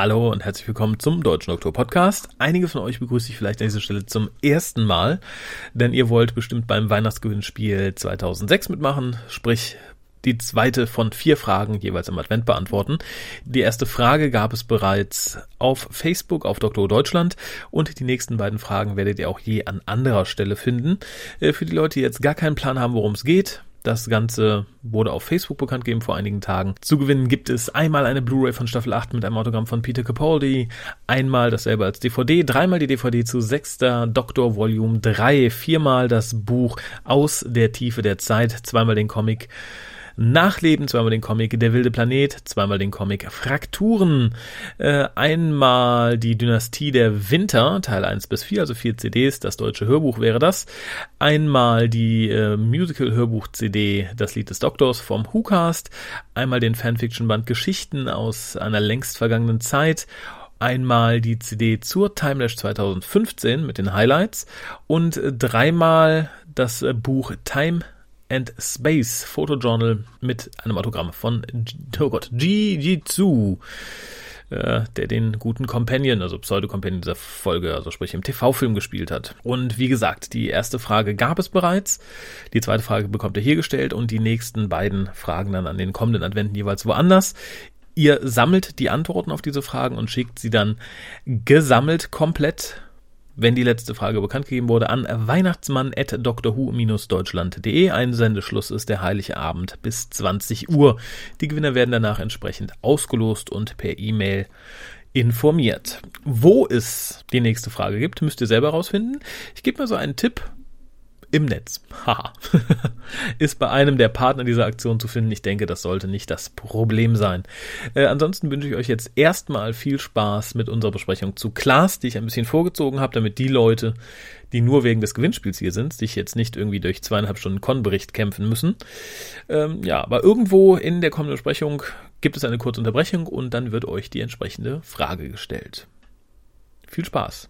Hallo und herzlich willkommen zum Deutschen Doktor Podcast. Einige von euch begrüße ich vielleicht an dieser Stelle zum ersten Mal, denn ihr wollt bestimmt beim Weihnachtsgewinnspiel 2006 mitmachen, sprich die zweite von vier Fragen jeweils im Advent beantworten. Die erste Frage gab es bereits auf Facebook auf Dr. Deutschland und die nächsten beiden Fragen werdet ihr auch je an anderer Stelle finden. Äh, für die Leute, die jetzt gar keinen Plan haben, worum es geht, das Ganze wurde auf Facebook bekannt gegeben vor einigen Tagen. Zu gewinnen gibt es einmal eine Blu-ray von Staffel 8 mit einem Autogramm von Peter Capaldi, einmal dasselbe als DVD, dreimal die DVD zu sechster Doktor Volume 3, viermal das Buch Aus der Tiefe der Zeit, zweimal den Comic Nachleben, zweimal den Comic Der wilde Planet, zweimal den Comic Frakturen, äh, einmal die Dynastie der Winter, Teil 1 bis 4, also vier CDs, das deutsche Hörbuch wäre das, einmal die äh, Musical-Hörbuch-CD Das Lied des Doktors vom WhoCast, einmal den Fanfiction-Band Geschichten aus einer längst vergangenen Zeit. Einmal die CD zur Timelash 2015 mit den Highlights. Und dreimal das Buch Time and Space Photojournal mit einem Autogramm von, oh Gott, Jitsu, äh, der den guten Companion, also Pseudo-Companion dieser Folge, also sprich im TV-Film gespielt hat. Und wie gesagt, die erste Frage gab es bereits, die zweite Frage bekommt ihr hier gestellt und die nächsten beiden Fragen dann an den kommenden Adventen jeweils woanders. Ihr sammelt die Antworten auf diese Fragen und schickt sie dann gesammelt komplett wenn die letzte Frage bekannt gegeben wurde, an weihnachtsmann.drhu-deutschland.de. Ein Sendeschluss ist der heilige Abend bis 20 Uhr. Die Gewinner werden danach entsprechend ausgelost und per E-Mail informiert. Wo es die nächste Frage gibt, müsst ihr selber rausfinden. Ich gebe mal so einen Tipp im Netz. Haha. ist bei einem der Partner dieser Aktion zu finden. Ich denke, das sollte nicht das Problem sein. Äh, ansonsten wünsche ich euch jetzt erstmal viel Spaß mit unserer Besprechung zu Klaas, die ich ein bisschen vorgezogen habe, damit die Leute, die nur wegen des Gewinnspiels hier sind, sich jetzt nicht irgendwie durch zweieinhalb Stunden Con-Bericht kämpfen müssen. Ähm, ja, aber irgendwo in der kommenden Besprechung gibt es eine kurze Unterbrechung und dann wird euch die entsprechende Frage gestellt. Viel Spaß!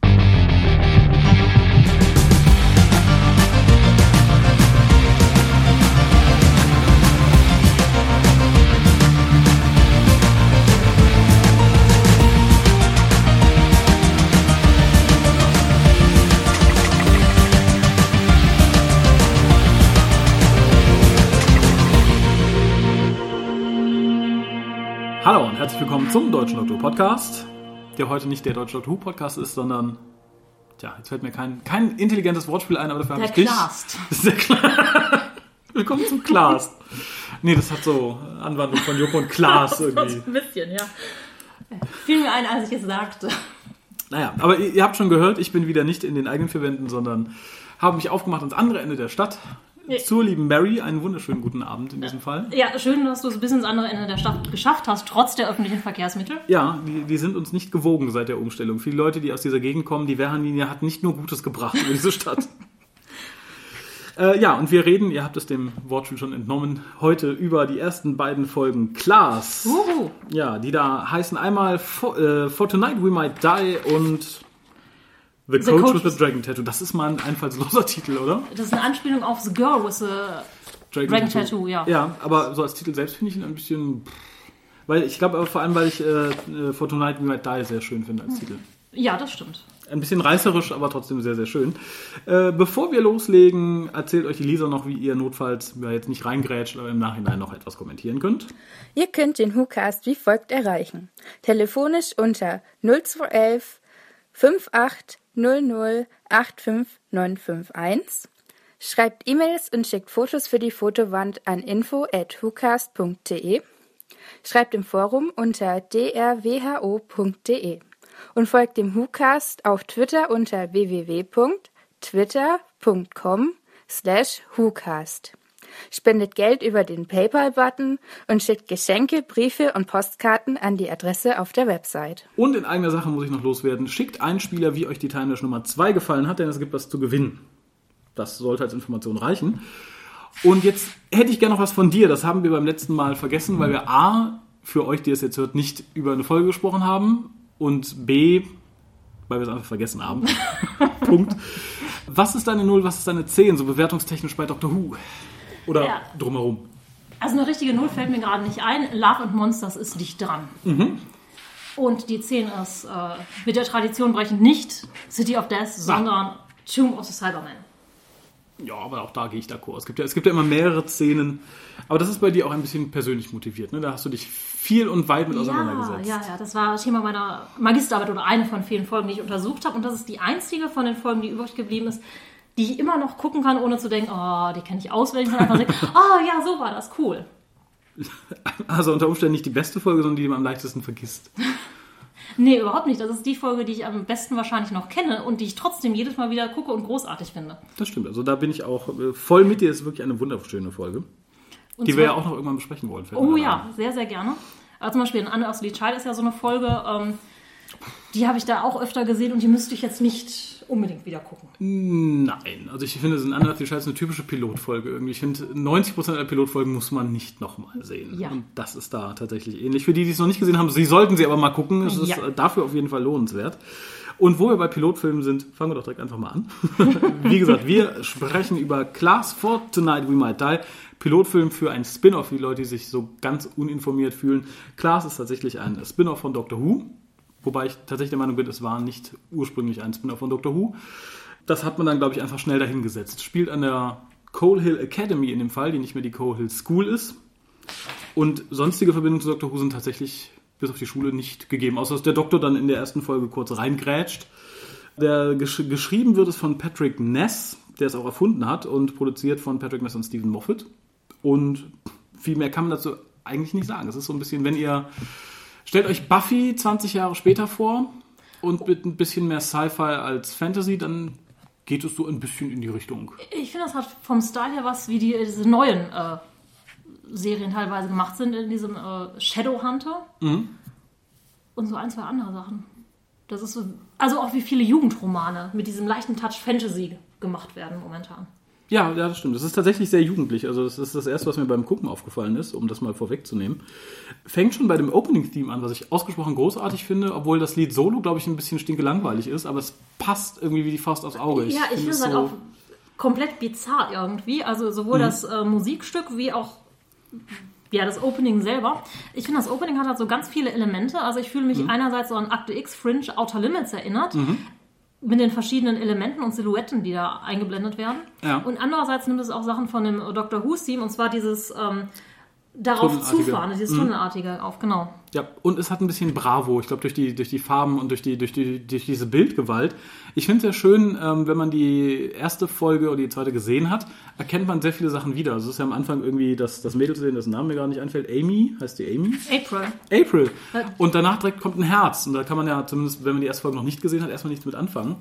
Hallo und herzlich willkommen zum Deutschen Doktor Podcast, der heute nicht der Deutsche Doktor Podcast ist, sondern, tja, jetzt fällt mir kein, kein intelligentes Wortspiel ein, aber dafür habe ich dich. Klast. Das ist der Klaas. Willkommen zum Klaas. Nee, das hat so Anwandlung von Joko und Klaas irgendwie. Ein bisschen, ja. Fiel mir ein, als ich es sagte. Naja, aber ihr, ihr habt schon gehört, ich bin wieder nicht in den eigenen vier Wänden, sondern habe mich aufgemacht ans andere Ende der Stadt. Nee. Zur lieben Mary, einen wunderschönen guten Abend in diesem Fall. Ja, schön, dass du es bis ins andere Ende der Stadt geschafft hast, trotz der öffentlichen Verkehrsmittel. Ja, die, die sind uns nicht gewogen seit der Umstellung. Viele Leute, die aus dieser Gegend kommen, die Wehrhahnlinie hat nicht nur Gutes gebracht über diese Stadt. äh, ja, und wir reden, ihr habt es dem Wortspiel schon entnommen, heute über die ersten beiden Folgen Klaas. Uhu. Ja, die da heißen einmal For, äh, For Tonight We Might Die und The, The Coach, Coach with the Dragon Tattoo. Das ist mal ein einfallsloser Titel, oder? Das ist eine Anspielung auf The Girl with the Dragon Tattoo, ja. Ja, aber so als Titel selbst finde ich ihn ein bisschen... Weil ich glaube aber vor allem, weil ich äh, äh, For Tonight We Might Die sehr schön finde als Titel. Ja, das stimmt. Ein bisschen reißerisch, aber trotzdem sehr, sehr schön. Äh, bevor wir loslegen, erzählt euch die Lisa noch, wie ihr notfalls ja, jetzt nicht reingrätscht, aber im Nachhinein noch etwas kommentieren könnt. Ihr könnt den WhoCast wie folgt erreichen. Telefonisch unter 0211 5800 85951. Schreibt E-Mails und schickt Fotos für die Fotowand an info@whocast.de. Schreibt im Forum unter drwho.de und folgt dem WhoCast auf Twitter unter www.twitter.com slash WhoCast. Spendet Geld über den PayPal-Button und schickt Geschenke, Briefe und Postkarten an die Adresse auf der Website. Und in eigener Sache muss ich noch loswerden. Schickt einen Spieler, wie euch die Timelash Nummer 2 gefallen hat, denn es gibt was zu gewinnen. Das sollte als Information reichen. Und jetzt hätte ich gerne noch was von dir. Das haben wir beim letzten Mal vergessen, weil wir A, für euch, die es jetzt hört, nicht über eine Folge gesprochen haben und B, weil wir es einfach vergessen haben. Punkt. Was ist deine 0, was ist deine 10, so bewertungstechnisch bei Dr. Who? Oder Ja. drumherum? Also eine richtige Null fällt mir gerade nicht ein. Love and Monsters ist dicht dran. Und die 10 ist äh, mit der Tradition brechend nicht City of Death, sondern Tomb of the Cybermen. Ja, aber auch da gehe ich d'accord. Es gibt ja, es gibt ja immer mehrere Szenen. Aber das ist bei dir auch ein bisschen persönlich motiviert. Ne? Da hast du dich viel und weit mit auseinandergesetzt. Ja, ja, ja. Das war Thema meiner Magisterarbeit oder eine von vielen Folgen, die ich untersucht habe. Und das ist die einzige von den Folgen, die übrig geblieben ist, die ich immer noch gucken kann, ohne zu denken, oh, die kenne ich auswendig. Und einfach denken, oh ja, so war das, cool. Also unter Umständen nicht die beste Folge, sondern die, die man am leichtesten vergisst. Nee, überhaupt nicht. Das ist die Folge, die ich am besten wahrscheinlich noch kenne und die ich trotzdem jedes Mal wieder gucke und großartig finde. Das stimmt. Also da bin ich auch äh, voll mit dir. Das ist wirklich eine wunderschöne Folge. Und die zwar- wir ja auch noch irgendwann besprechen wollen. Oh ja, sehr, sehr gerne. Also zum Beispiel in Under Ugly Child ist ja so eine Folge, ähm, die habe ich da auch öfter gesehen und die müsste ich jetzt nicht unbedingt wieder gucken. ein. Nein, also ich finde, es ist ein anderes Scheiß eine typische Pilotfolge irgendwie. Ich finde, 90% der Pilotfolgen muss man nicht nochmal sehen. Ja. Und das ist da tatsächlich ähnlich. Für die, die es noch nicht gesehen haben, sie sollten sie aber mal gucken. Es ist Ja. äh, dafür auf jeden Fall lohnenswert. Und wo wir bei Pilotfilmen sind, fangen wir doch direkt einfach mal an. Wie gesagt, wir sprechen über Class for Tonight We Might Die. Pilotfilm für ein Spin-off, für die Leute, die sich so ganz uninformiert fühlen. Class ist tatsächlich ein Spin-off von Doctor Who. Wobei ich tatsächlich der Meinung bin, es war nicht ursprünglich ein Spin-off von Doctor Who. Das hat man dann, glaube ich, einfach schnell dahingesetzt. Spielt an der Coal Hill Academy in dem Fall, die nicht mehr die Coal Hill School ist. Und sonstige Verbindungen zu Dr. Who sind tatsächlich bis auf die Schule nicht gegeben, außer dass der Doktor dann in der ersten Folge kurz reingrätscht. Der gesch geschrieben wird es von Patrick Ness, der es auch erfunden hat und produziert von Patrick Ness und Stephen Moffat. Und viel mehr kann man dazu eigentlich nicht sagen. Es ist so ein bisschen, wenn ihr stellt euch Buffy 20 Jahre später vor und mit ein bisschen mehr Sci-Fi als Fantasy, dann geht es so ein bisschen in die Richtung. Ich finde, das hat vom Style her was, wie die, diese neuen äh, Serien teilweise gemacht sind in diesem äh, Shadowhunter. Und so ein, zwei andere Sachen. Das ist so, also auch wie viele Jugendromane mit diesem leichten Touch Fantasy gemacht werden momentan. Ja, ja, das stimmt. Das ist tatsächlich sehr jugendlich. Also das ist das Erste, was mir beim Gucken aufgefallen ist, um das mal vorwegzunehmen. Fängt schon bei dem Opening-Theme an, was ich ausgesprochen großartig finde, obwohl das Lied Solo, glaube ich, ein bisschen stinkelangweilig ist, aber es passt irgendwie wie die Faust aufs Auge. ja, ich finde es halt so- auch komplett bizarr irgendwie. Also sowohl das äh, Musikstück wie auch ja, das Opening selber. Ich finde, das Opening hat halt so ganz viele Elemente. Also ich fühle mich einerseits so an Akte X, Fringe, Outer Limits erinnert. Mit den verschiedenen Elementen und Silhouetten, die da eingeblendet werden. Ja. Und andererseits nimmt es auch Sachen von dem Doctor Who-Theme, und zwar dieses ähm, darauf zufahren, dieses Tunnelartige auf, genau. Ja, und es hat ein bisschen Bravo. Ich glaube, durch die, durch die Farben und durch, die, durch, die, durch diese Bildgewalt. Ich finde es sehr schön, ähm, wenn man die erste Folge oder die zweite gesehen hat, erkennt man sehr viele Sachen wieder. Also es ist ja am Anfang irgendwie das, das Mädel zu sehen, dessen Name mir gar nicht einfällt. Amy, heißt die Amy? April. April. Und danach direkt kommt ein Herz. Und da kann man ja zumindest, wenn man die erste Folge noch nicht gesehen hat, erstmal nichts mit anfangen.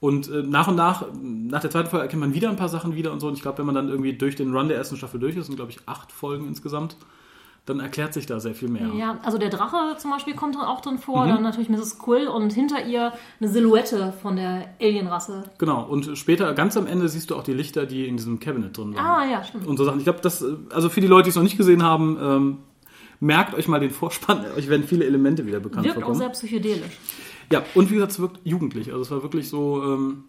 Und äh, nach und nach, nach der zweiten Folge erkennt man wieder ein paar Sachen wieder und so. Und ich glaube, wenn man dann irgendwie durch den Run der ersten Staffel durch ist, sind glaube ich acht Folgen insgesamt, dann erklärt sich da sehr viel mehr. Ja, also der Drache zum Beispiel kommt dann auch drin Mhm. vor, dann natürlich Mrs. Quill und hinter ihr eine Silhouette von der Alienrasse. Genau. Und später, ganz am Ende, siehst du auch die Lichter, die in diesem Cabinet drin waren. Ah, ja, stimmt. Und so Sachen. Ich glaube, das, äh, also für die Leute, die es noch nicht gesehen haben, ähm, merkt euch mal den Vorspann. Euch werden viele Elemente wieder bekannt Wirkt auch vorkommen. sehr psychedelisch. Ja, und wie gesagt, es wirkt jugendlich. Also es war wirklich so. Ähm,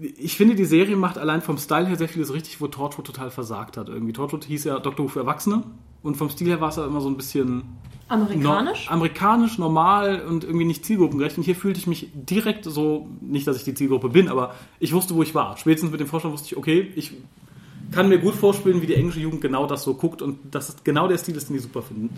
ich finde, die Serie macht allein vom Style her sehr vieles richtig, wo Torchwood total versagt hat. Irgendwie Torchwood hieß ja Doctor Who für Erwachsene und vom Stil her war es ja immer so ein bisschen Amerikanisch? No amerikanisch, normal und irgendwie nicht zielgruppengerecht. Und hier fühlte ich mich direkt so, nicht, dass ich die Zielgruppe bin, aber ich wusste, wo ich war. Spätestens mit dem Vorstand wusste ich, okay, ich kann mir gut vorspielen, wie die englische Jugend genau das so guckt und das ist genau der Stil ist, den die super finden.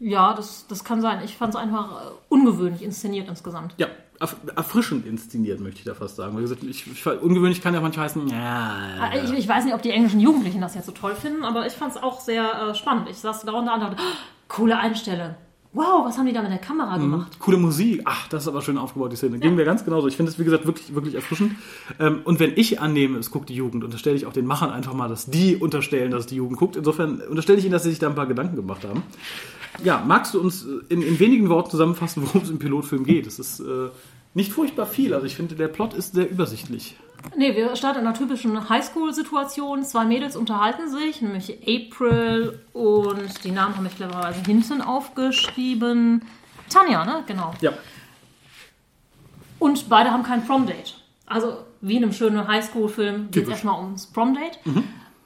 Ja, das, das kann sein. Ich fand es einfach äh, ungewöhnlich inszeniert insgesamt. Ja, erfrischend inszeniert, möchte ich da fast sagen. Wie gesagt, ich, ich, ungewöhnlich kann ja manchmal heißen, ja, Äh, Ich, ich weiß nicht, ob die englischen Jugendlichen das jetzt so toll finden, aber ich fand es auch sehr äh, spannend. Ich saß da und da und dachte, "Oh, coole Einstellung. Wow, was haben die da mit der Kamera gemacht? coole Musik. Ach, das ist aber schön aufgebaut, die Szene. Ging mir ganz genauso. Ich finde es, wie gesagt, wirklich, wirklich erfrischend. Ähm, und wenn ich annehme, es guckt die Jugend, unterstelle ich auch den Machern einfach mal, dass die unterstellen, dass die Jugend guckt. Insofern unterstelle ich ihnen, dass sie sich da ein paar Gedanken gemacht haben. Ja, magst du uns in, in wenigen Worten zusammenfassen, worum es im Pilotfilm geht? Es ist äh, nicht furchtbar viel. Also ich finde, der Plot ist sehr übersichtlich. Nee, wir starten in einer typischen Highschool-Situation. Zwei Mädels unterhalten sich, nämlich April und die Namen habe ich clevererweise hinten aufgeschrieben. Tanja, ne? Genau. Ja. Und beide haben kein Prom-Date. Also wie in einem schönen Highschool-Film geht es erstmal ums Prom-Date.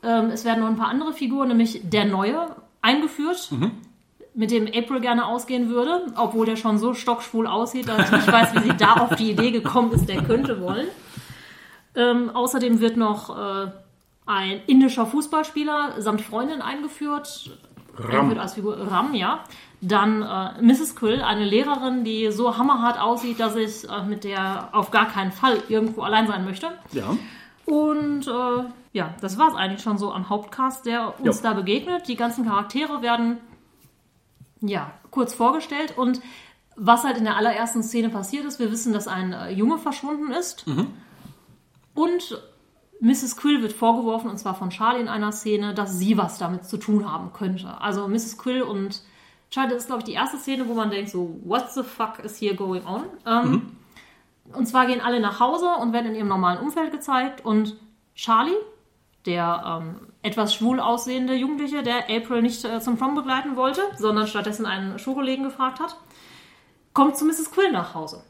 Ähm, es werden noch ein paar andere Figuren, nämlich der Neue, eingeführt. Mit dem April gerne ausgehen würde, obwohl der schon so stockschwul aussieht, dass ich nicht weiß, wie sie da auf die Idee gekommen ist, der könnte wollen. Ähm, außerdem wird noch äh, ein indischer Fußballspieler samt Freundin eingeführt. Ram. Wird als Figur Ram, ja. Dann äh, Mrs. Quill, eine Lehrerin, die so hammerhart aussieht, dass ich äh, mit der auf gar keinen Fall irgendwo allein sein möchte. Ja. Und äh, ja, das war es eigentlich schon so am Hauptcast, der uns Ja. da begegnet. Die ganzen Charaktere werden ja kurz vorgestellt und was halt in der allerersten Szene passiert ist, wir wissen, dass ein äh, Junge verschwunden ist und Mrs. Quill wird vorgeworfen, und zwar von Charlie in einer Szene, dass sie was damit zu tun haben könnte. Also Mrs. Quill und Charlie, das ist, glaube ich, die erste Szene, wo man denkt, so, what the fuck is here going on? Ähm, Und zwar gehen alle nach Hause und werden in ihrem normalen Umfeld gezeigt. Und Charlie, der ähm, etwas schwul aussehende Jugendliche, der April nicht äh, zum Prom begleiten wollte, sondern stattdessen einen Schulkollegen gefragt hat, kommt zu Mrs. Quill nach Hause.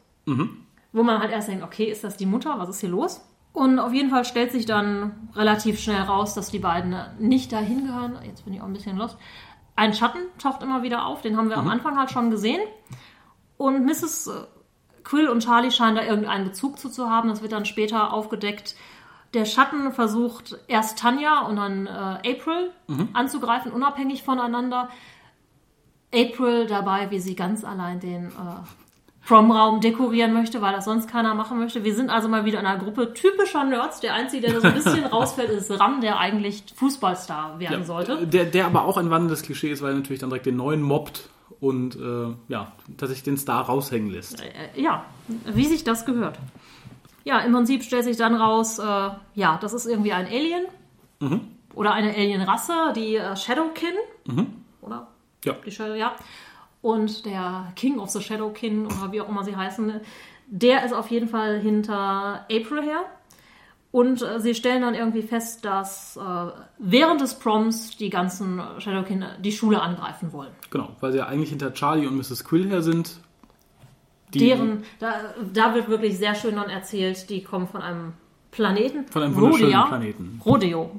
Wo man halt erst denkt, okay, ist das die Mutter? Was ist hier los? Und auf jeden Fall stellt sich dann relativ schnell raus, dass die beiden nicht dahin gehören. Jetzt bin ich auch ein bisschen lost. Ein Schatten taucht immer wieder auf, den haben wir am Anfang halt schon gesehen. Und Mrs. Quill und Charlie scheinen da irgendeinen Bezug zu, zu haben. Das wird dann später aufgedeckt. Der Schatten versucht erst Tanja und dann äh, April anzugreifen, unabhängig voneinander. April dabei, wie sie ganz allein den äh, Prom-Raum dekorieren möchte, weil das sonst keiner machen möchte. Wir sind also mal wieder in einer Gruppe typischer Nerds. Der Einzige, der da so ein bisschen rausfällt, ist Ram, der eigentlich Fußballstar werden sollte. Der, der aber auch ein wandelndes Klischee ist, weil er natürlich dann direkt den neuen mobbt und äh, ja, tatsächlich den Star raushängen lässt. Äh, ja, wie sich das gehört. Ja, im Prinzip stellt sich dann raus, äh, ja, das ist irgendwie ein Alien oder eine Alienrasse, die äh, Shadowkin, oder? Ja. Die Shadow, ja. Und der King of the Shadowkin oder wie auch immer sie heißen, der ist auf jeden Fall hinter April her. Und äh, sie stellen dann irgendwie fest, dass äh, während des Proms die ganzen Shadowkin die Schule angreifen wollen. Genau, weil sie ja eigentlich hinter Charlie und Mrs. Quill her sind. Die deren, da, da wird wirklich sehr schön dann erzählt, die kommen von einem Planeten. Von einem wunderschönen Rodea. Planeten. Rodeo.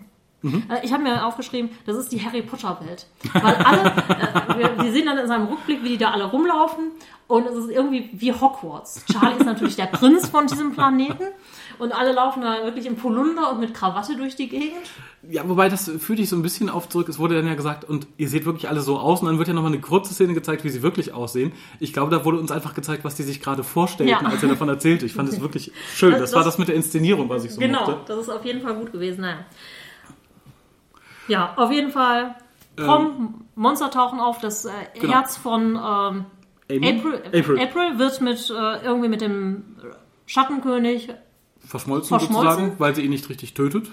Äh, Ich habe mir aufgeschrieben, das ist die Harry Potter Welt. Weil alle, äh, wir, wir sehen dann in seinem Rückblick, wie die da alle rumlaufen und es ist irgendwie wie Hogwarts. Charlie ist natürlich der Prinz von diesem Planeten und alle laufen da wirklich im Polunder und mit Krawatte durch die Gegend. Ja, wobei das führt dich so ein bisschen auf zurück. Es wurde dann ja gesagt, und ihr seht wirklich alle so aus. Und dann wird ja nochmal eine kurze Szene gezeigt, wie sie wirklich aussehen. Ich glaube, da wurde uns einfach gezeigt, was die sich gerade vorstellten, Ja. als er davon erzählte. Ich fand es wirklich schön. Das, Das- war das mit der Inszenierung, was ich so Genau, mochte. das ist auf jeden Fall gut gewesen. Naja. Ja, auf jeden Fall. Prom, Monster tauchen auf. Das äh, Genau. Herz von ähm? April, April. April. wird mit äh, irgendwie mit dem Schattenkönig. Verschmolzen, Verschmolzen? sozusagen, weil sie ihn nicht richtig tötet.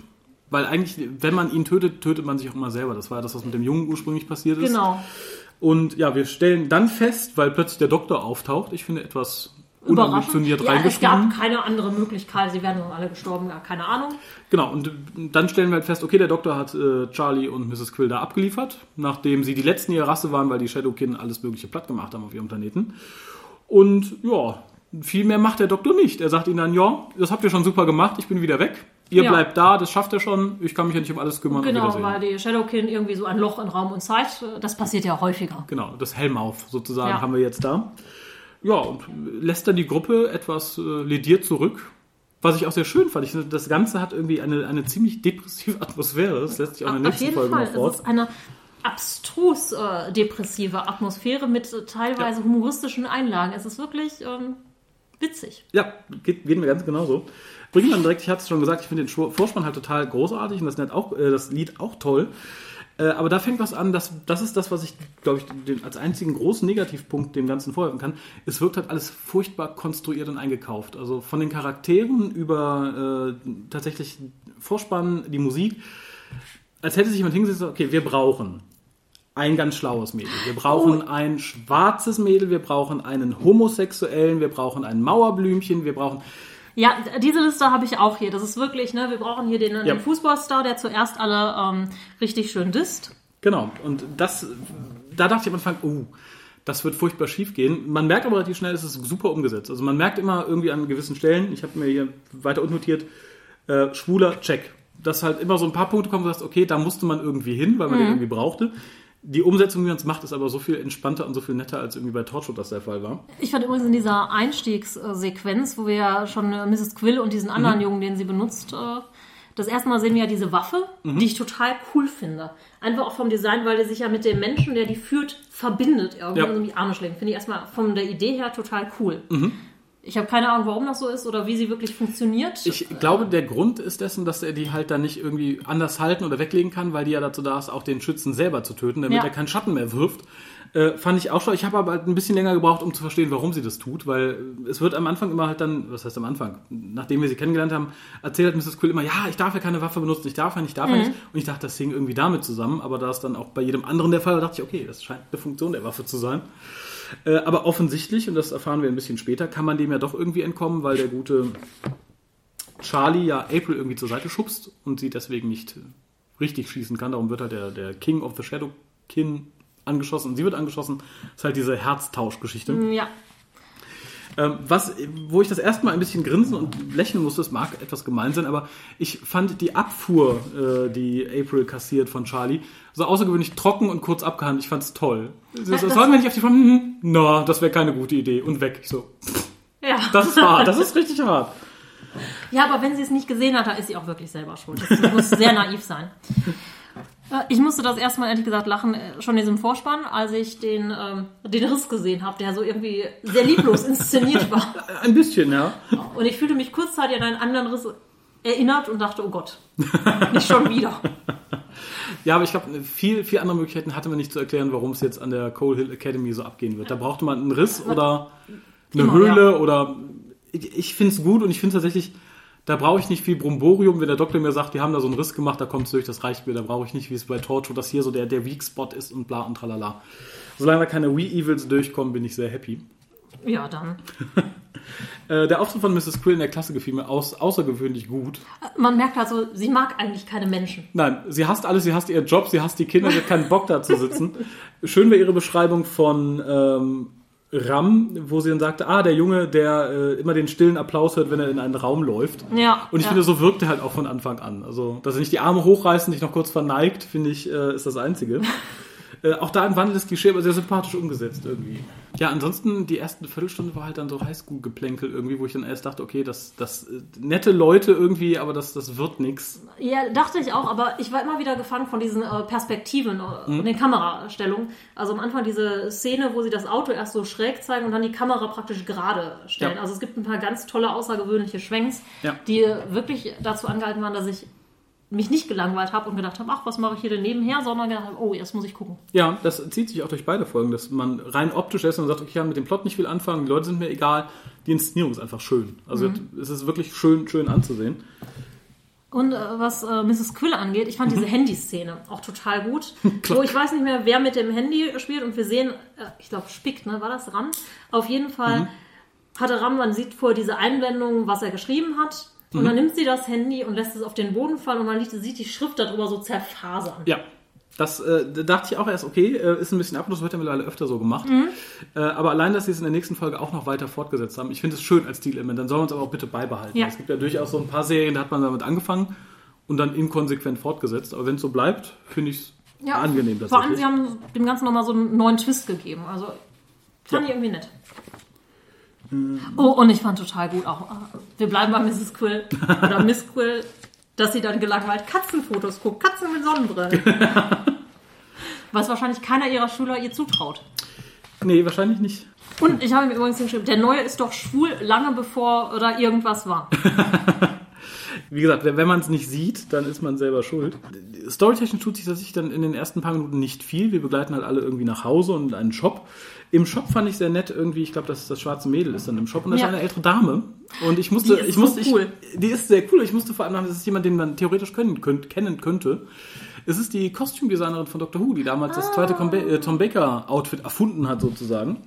Weil eigentlich, wenn man ihn tötet, tötet man sich auch immer selber. Das war ja das, was mit dem Jungen ursprünglich passiert ist. Genau. Und ja, wir stellen dann fest, weil plötzlich der Doktor auftaucht, ich finde etwas Überraschend. unambitioniert Ja, es gab keine andere Möglichkeit. Sie wären nun alle gestorben, keine Ahnung. Genau, und dann stellen wir halt fest, okay, der Doktor hat äh, Charlie und Mrs. Quill da abgeliefert, nachdem sie die letzten ihrer Rasse waren, weil die Shadowkin alles mögliche platt gemacht haben auf ihrem Planeten. Und ja, viel mehr macht der Doktor nicht. Er sagt ihnen dann, ja, das habt ihr schon super gemacht, ich bin wieder weg. Ihr Ja. bleibt da, das schafft er schon, ich kann mich ja nicht um alles kümmern. auf Genau, weil die Shadowkin irgendwie so ein Loch in Raum und Zeit, das passiert ja häufiger. Genau, das Helmauth sozusagen Ja. haben wir jetzt da. Ja, und lässt dann die Gruppe etwas äh, lediert zurück. Was ich auch sehr schön fand. Ich finde, das Ganze hat irgendwie eine, eine ziemlich depressive Atmosphäre. Das lässt sich auch in der Auf nächsten Folge Fall, noch fort. es ist eine abstrus äh, depressive Atmosphäre mit äh, teilweise humoristischen Einlagen. Es ist wirklich ähm, witzig. Ja, geht, geht mir ganz genauso. Bringen dann direkt, ich hatte es schon gesagt, ich finde den Vorspann halt total großartig und das, Net auch, äh, das Lied auch toll. Äh, aber da fängt was an, das, das ist das, was ich, glaube ich, den, als einzigen großen Negativpunkt dem Ganzen vorwerfen kann. Es wirkt halt alles furchtbar konstruiert und eingekauft. Also von den Charakteren über äh, tatsächlich Vorspann, die Musik, als hätte sich jemand hingesetzt okay, wir brauchen ein ganz schlaues Mädel. Wir brauchen Oh. ein schwarzes Mädel, wir brauchen einen Homosexuellen, wir brauchen ein Mauerblümchen, wir brauchen. Ja, diese Liste habe ich auch hier. Das ist wirklich, ne, wir brauchen hier den, Ja. den Fußballstar, der zuerst alle ähm, richtig schön disst. Genau. Und das, da dachte ich am Anfang, oh, das wird furchtbar schief gehen. Man merkt aber relativ schnell, es ist super umgesetzt. Also man merkt immer irgendwie an gewissen Stellen, ich habe mir hier weiter unnotiert, äh, schwuler Check. Dass halt immer so ein paar Punkte kommen, wo du sagst, okay, da musste man irgendwie hin, weil man den irgendwie brauchte. Die Umsetzung, wie man es macht, ist aber so viel entspannter und so viel netter, als irgendwie bei Torchwood das der Fall war. Ich fand übrigens in dieser Einstiegssequenz, wo wir ja schon äh, Mrs. Quill und diesen anderen Jungen, den sie benutzt, äh, das erste Mal sehen wir ja diese Waffe, die ich total cool finde. Einfach auch vom Design, weil die sich ja mit dem Menschen, der die führt, verbindet. Irgendwie Ja. ja. die Arme schlägt. Finde ich erstmal von der Idee her total cool. Ich habe keine Ahnung, warum das so ist oder wie sie wirklich funktioniert. Ich glaube, der Grund ist dessen, dass er die halt dann nicht irgendwie anders halten oder weglegen kann, weil die ja dazu da ist, auch den Schützen selber zu töten, damit Ja. er keinen Schatten mehr wirft. Äh, fand ich auch schon. Ich habe aber halt ein bisschen länger gebraucht, um zu verstehen, warum sie das tut, weil es wird am Anfang immer halt dann, was heißt am Anfang, nachdem wir sie kennengelernt haben, erzählt halt Mrs. Quill immer, ja, ich darf ja keine Waffe benutzen, ich darf ja nicht, ich darf ja nicht. Und ich dachte, das hing irgendwie damit zusammen, aber da es dann auch bei jedem anderen der Fall war, dachte ich, okay, das scheint eine Funktion der Waffe zu sein. Äh, aber offensichtlich, und das erfahren wir ein bisschen später, kann man dem ja doch irgendwie entkommen, weil der gute Charlie ja April irgendwie zur Seite schubst und sie deswegen nicht richtig schießen kann. Darum wird halt der, der King of the Shadow Kin angeschossen und sie wird angeschossen. Das ist halt diese Herztauschgeschichte. ja. Ähm, was, wo ich das erste Mal ein bisschen grinsen und lächeln musste, das mag etwas gemein sein, aber ich fand die Abfuhr, äh, die April kassiert von Charlie, so außergewöhnlich trocken und kurz abgehandelt. Ich fand's toll. Das, das das- soll mir nicht auf die Front, hm, na, das wäre keine gute Idee. Und weg. Ich so, Ja. das ist hart, das ist richtig hart. Ja, aber wenn sie es nicht gesehen hat, dann ist sie auch wirklich selber schuld. Das muss sehr naiv sein. Äh, Ich musste das erstmal ehrlich gesagt lachen, äh, schon in diesem Vorspann, als ich den, ähm, den Riss gesehen habe, der so irgendwie sehr lieblos inszeniert war. Ein bisschen, ja. Und ich fühlte mich kurzzeitig an einen anderen Riss erinnert und dachte, oh Gott, nicht schon wieder. Ja, aber ich glaube, viel, viel andere Möglichkeiten hatte man nicht zu erklären, warum es jetzt an der Coal Hill Academy so abgehen wird. Da brauchte man einen Riss oder eine Immer, Höhle ja. oder. Ich, ich finde es gut und ich finde tatsächlich, da brauche ich nicht viel Bromborium. Wenn der Doktor mir sagt, die haben da so einen Riss gemacht, da kommt es durch, das reicht mir. Da brauche ich nicht, wie es bei Torcho, dass hier so der, der Weak Spot ist und bla und tralala. Solange da keine Wee-Evils durchkommen, bin ich sehr happy. Ja, dann. Äh, der Auftritt von Mrs. Quill in der Klasse gefiel mir aus, außergewöhnlich gut. Man merkt also, sie mag eigentlich keine Menschen. Nein, sie hasst alles, sie hasst ihren Job, sie hasst die Kinder, sie hat keinen Bock da zu sitzen. Schön wäre ihre Beschreibung von ähm, Ram, wo sie dann sagte, ah, der Junge, der äh, immer den stillen Applaus hört, wenn er in einen Raum läuft. Ja. Und ich ja. finde, so wirkt er halt auch von Anfang an. Also, dass er nicht die Arme hochreißt und sich noch kurz verneigt, finde ich, äh, ist das Einzige. äh, auch da ein wandelndes Klischee, aber sehr sympathisch umgesetzt irgendwie. Ja, ansonsten, die erste Viertelstunde war halt dann so Highschool-Geplänkel irgendwie, wo ich dann erst dachte, okay, das, das äh, nette Leute irgendwie, aber das, das wird nix. Ja, dachte ich auch, aber ich war immer wieder gefangen von diesen äh, Perspektiven äh, und den Kamerastellungen. Also am Anfang diese Szene, wo sie das Auto erst so schräg zeigen und dann die Kamera praktisch gerade stellen. Ja. Also es gibt ein paar ganz tolle, außergewöhnliche Schwenks, Ja. die wirklich dazu angehalten waren, dass ich mich nicht gelangweilt habe und gedacht habe, ach, was mache ich hier denn nebenher, sondern gedacht habe, oh, jetzt muss ich gucken. Ja, das zieht sich auch durch beide Folgen, dass man rein optisch ist und sagt, okay, ich kann mit dem Plot nicht viel anfangen, die Leute sind mir egal, die Inszenierung ist einfach schön. Also es ist wirklich schön, schön anzusehen. Und äh, was äh, Mrs. Quill angeht, ich fand diese Handy-Szene auch total gut. wo ich weiß nicht mehr, wer mit dem Handy spielt und wir sehen, äh, ich glaube, Spick, ne, war das Ram? Auf jeden Fall hatte Ram, man sieht vorher diese Einblendung, was er geschrieben hat. Und dann nimmt sie das Handy und lässt es auf den Boden fallen und man sieht, die Schrift darüber so zerfasern. Ja. Das äh, da dachte ich auch erst, okay, äh, ist ein bisschen ab, das wird ja mittlerweile öfter so gemacht. Äh, aber allein, dass sie es in der nächsten Folge auch noch weiter fortgesetzt haben, ich finde es schön als Stilelement, dann soll man es aber auch bitte beibehalten. Ja. Es gibt ja durchaus so ein paar Serien, da hat man damit angefangen und dann inkonsequent fortgesetzt. Aber wenn es so bleibt, finde ich es angenehm. Vor allem, sie haben dem Ganzen nochmal so einen neuen Twist gegeben. Also fand ich irgendwie nett. Oh, und ich fand total gut auch, äh, wir bleiben bei Mrs. Quill oder Miss Quill, dass sie dann gelangweilt Katzenfotos guckt, Katzen mit Sonnenbrillen. Was wahrscheinlich keiner ihrer Schüler ihr zutraut. Nee, wahrscheinlich nicht. Und ich habe mir übrigens geschrieben, der Neue ist doch schwul, lange bevor da irgendwas war. Wie gesagt, wenn, man es nicht sieht, dann ist man selber schuld. Storytechnisch tut sich tatsächlich dann in den ersten paar Minuten nicht viel. Wir begleiten halt alle irgendwie nach Hause und in einen Shop. Im Shop fand ich sehr nett irgendwie, ich glaube, das, das schwarze Mädel ist dann im Shop und das Ja. ist eine ältere Dame. Und ich musste, Die ist ich so musste, cool. ich, die ist sehr cool. Ich musste vor allem haben, das ist jemand, den man theoretisch können, könnt, kennen könnte. Es ist die Kostümdesignerin von Doctor Who, die damals das zweite Tom, ba äh, Tom Baker Outfit erfunden hat sozusagen.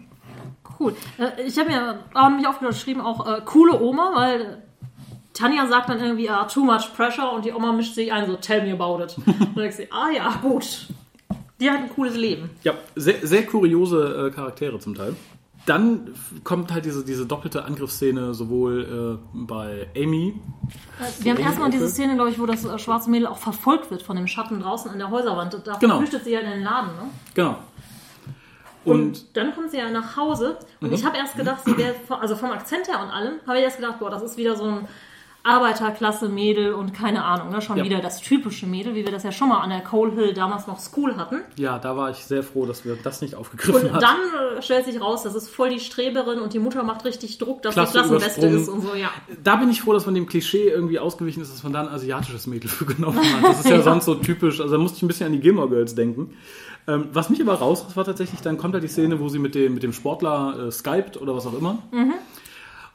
Cool. Äh, Ich habe mir auch nämlich aufgeschrieben, auch äh, coole Oma, weil Tanja sagt dann irgendwie, ah, too much pressure und die Oma mischt sich ein, so, tell me about it. und dann denkst du, ah ja, gut. Die hat ein cooles Leben. Ja, sehr, sehr kuriose äh, Charaktere zum Teil. dann kommt halt diese, diese doppelte Angriffsszene sowohl äh, bei Amy. Wir haben erstmal diese Szene, glaube ich, wo das äh, schwarze Mädel auch verfolgt wird von dem Schatten draußen an der Häuserwand. Da Genau. flüchtet sie ja in den Laden. Ne? Genau. Und, Und, dann kommt sie ja nach Hause und ich habe erst gedacht, sie wäre, also vom Akzent her und allem, habe ich erst gedacht, boah, das ist wieder so ein Arbeiterklasse-Mädel und keine Ahnung, ne? schon Ja. wieder das typische Mädel, wie wir das ja schon mal an der Cole Hill damals noch School hatten. ja, da war ich sehr froh, dass wir das nicht aufgegriffen Und haben. dann äh, stellt sich raus, das ist voll die Streberin und die Mutter macht richtig Druck, dass Klasse die Klassenbeste ist und so, ja. Da bin ich froh, dass man dem Klischee irgendwie ausgewichen ist, dass man da ein asiatisches Mädel für genommen hat. Das ist ja, Ja. sonst so typisch. Also da musste ich ein bisschen an die Gilmore Girls denken. Ähm, was mich aber raus war tatsächlich, dann kommt da die Szene, wo sie mit dem, mit dem Sportler äh, skypt oder was auch immer.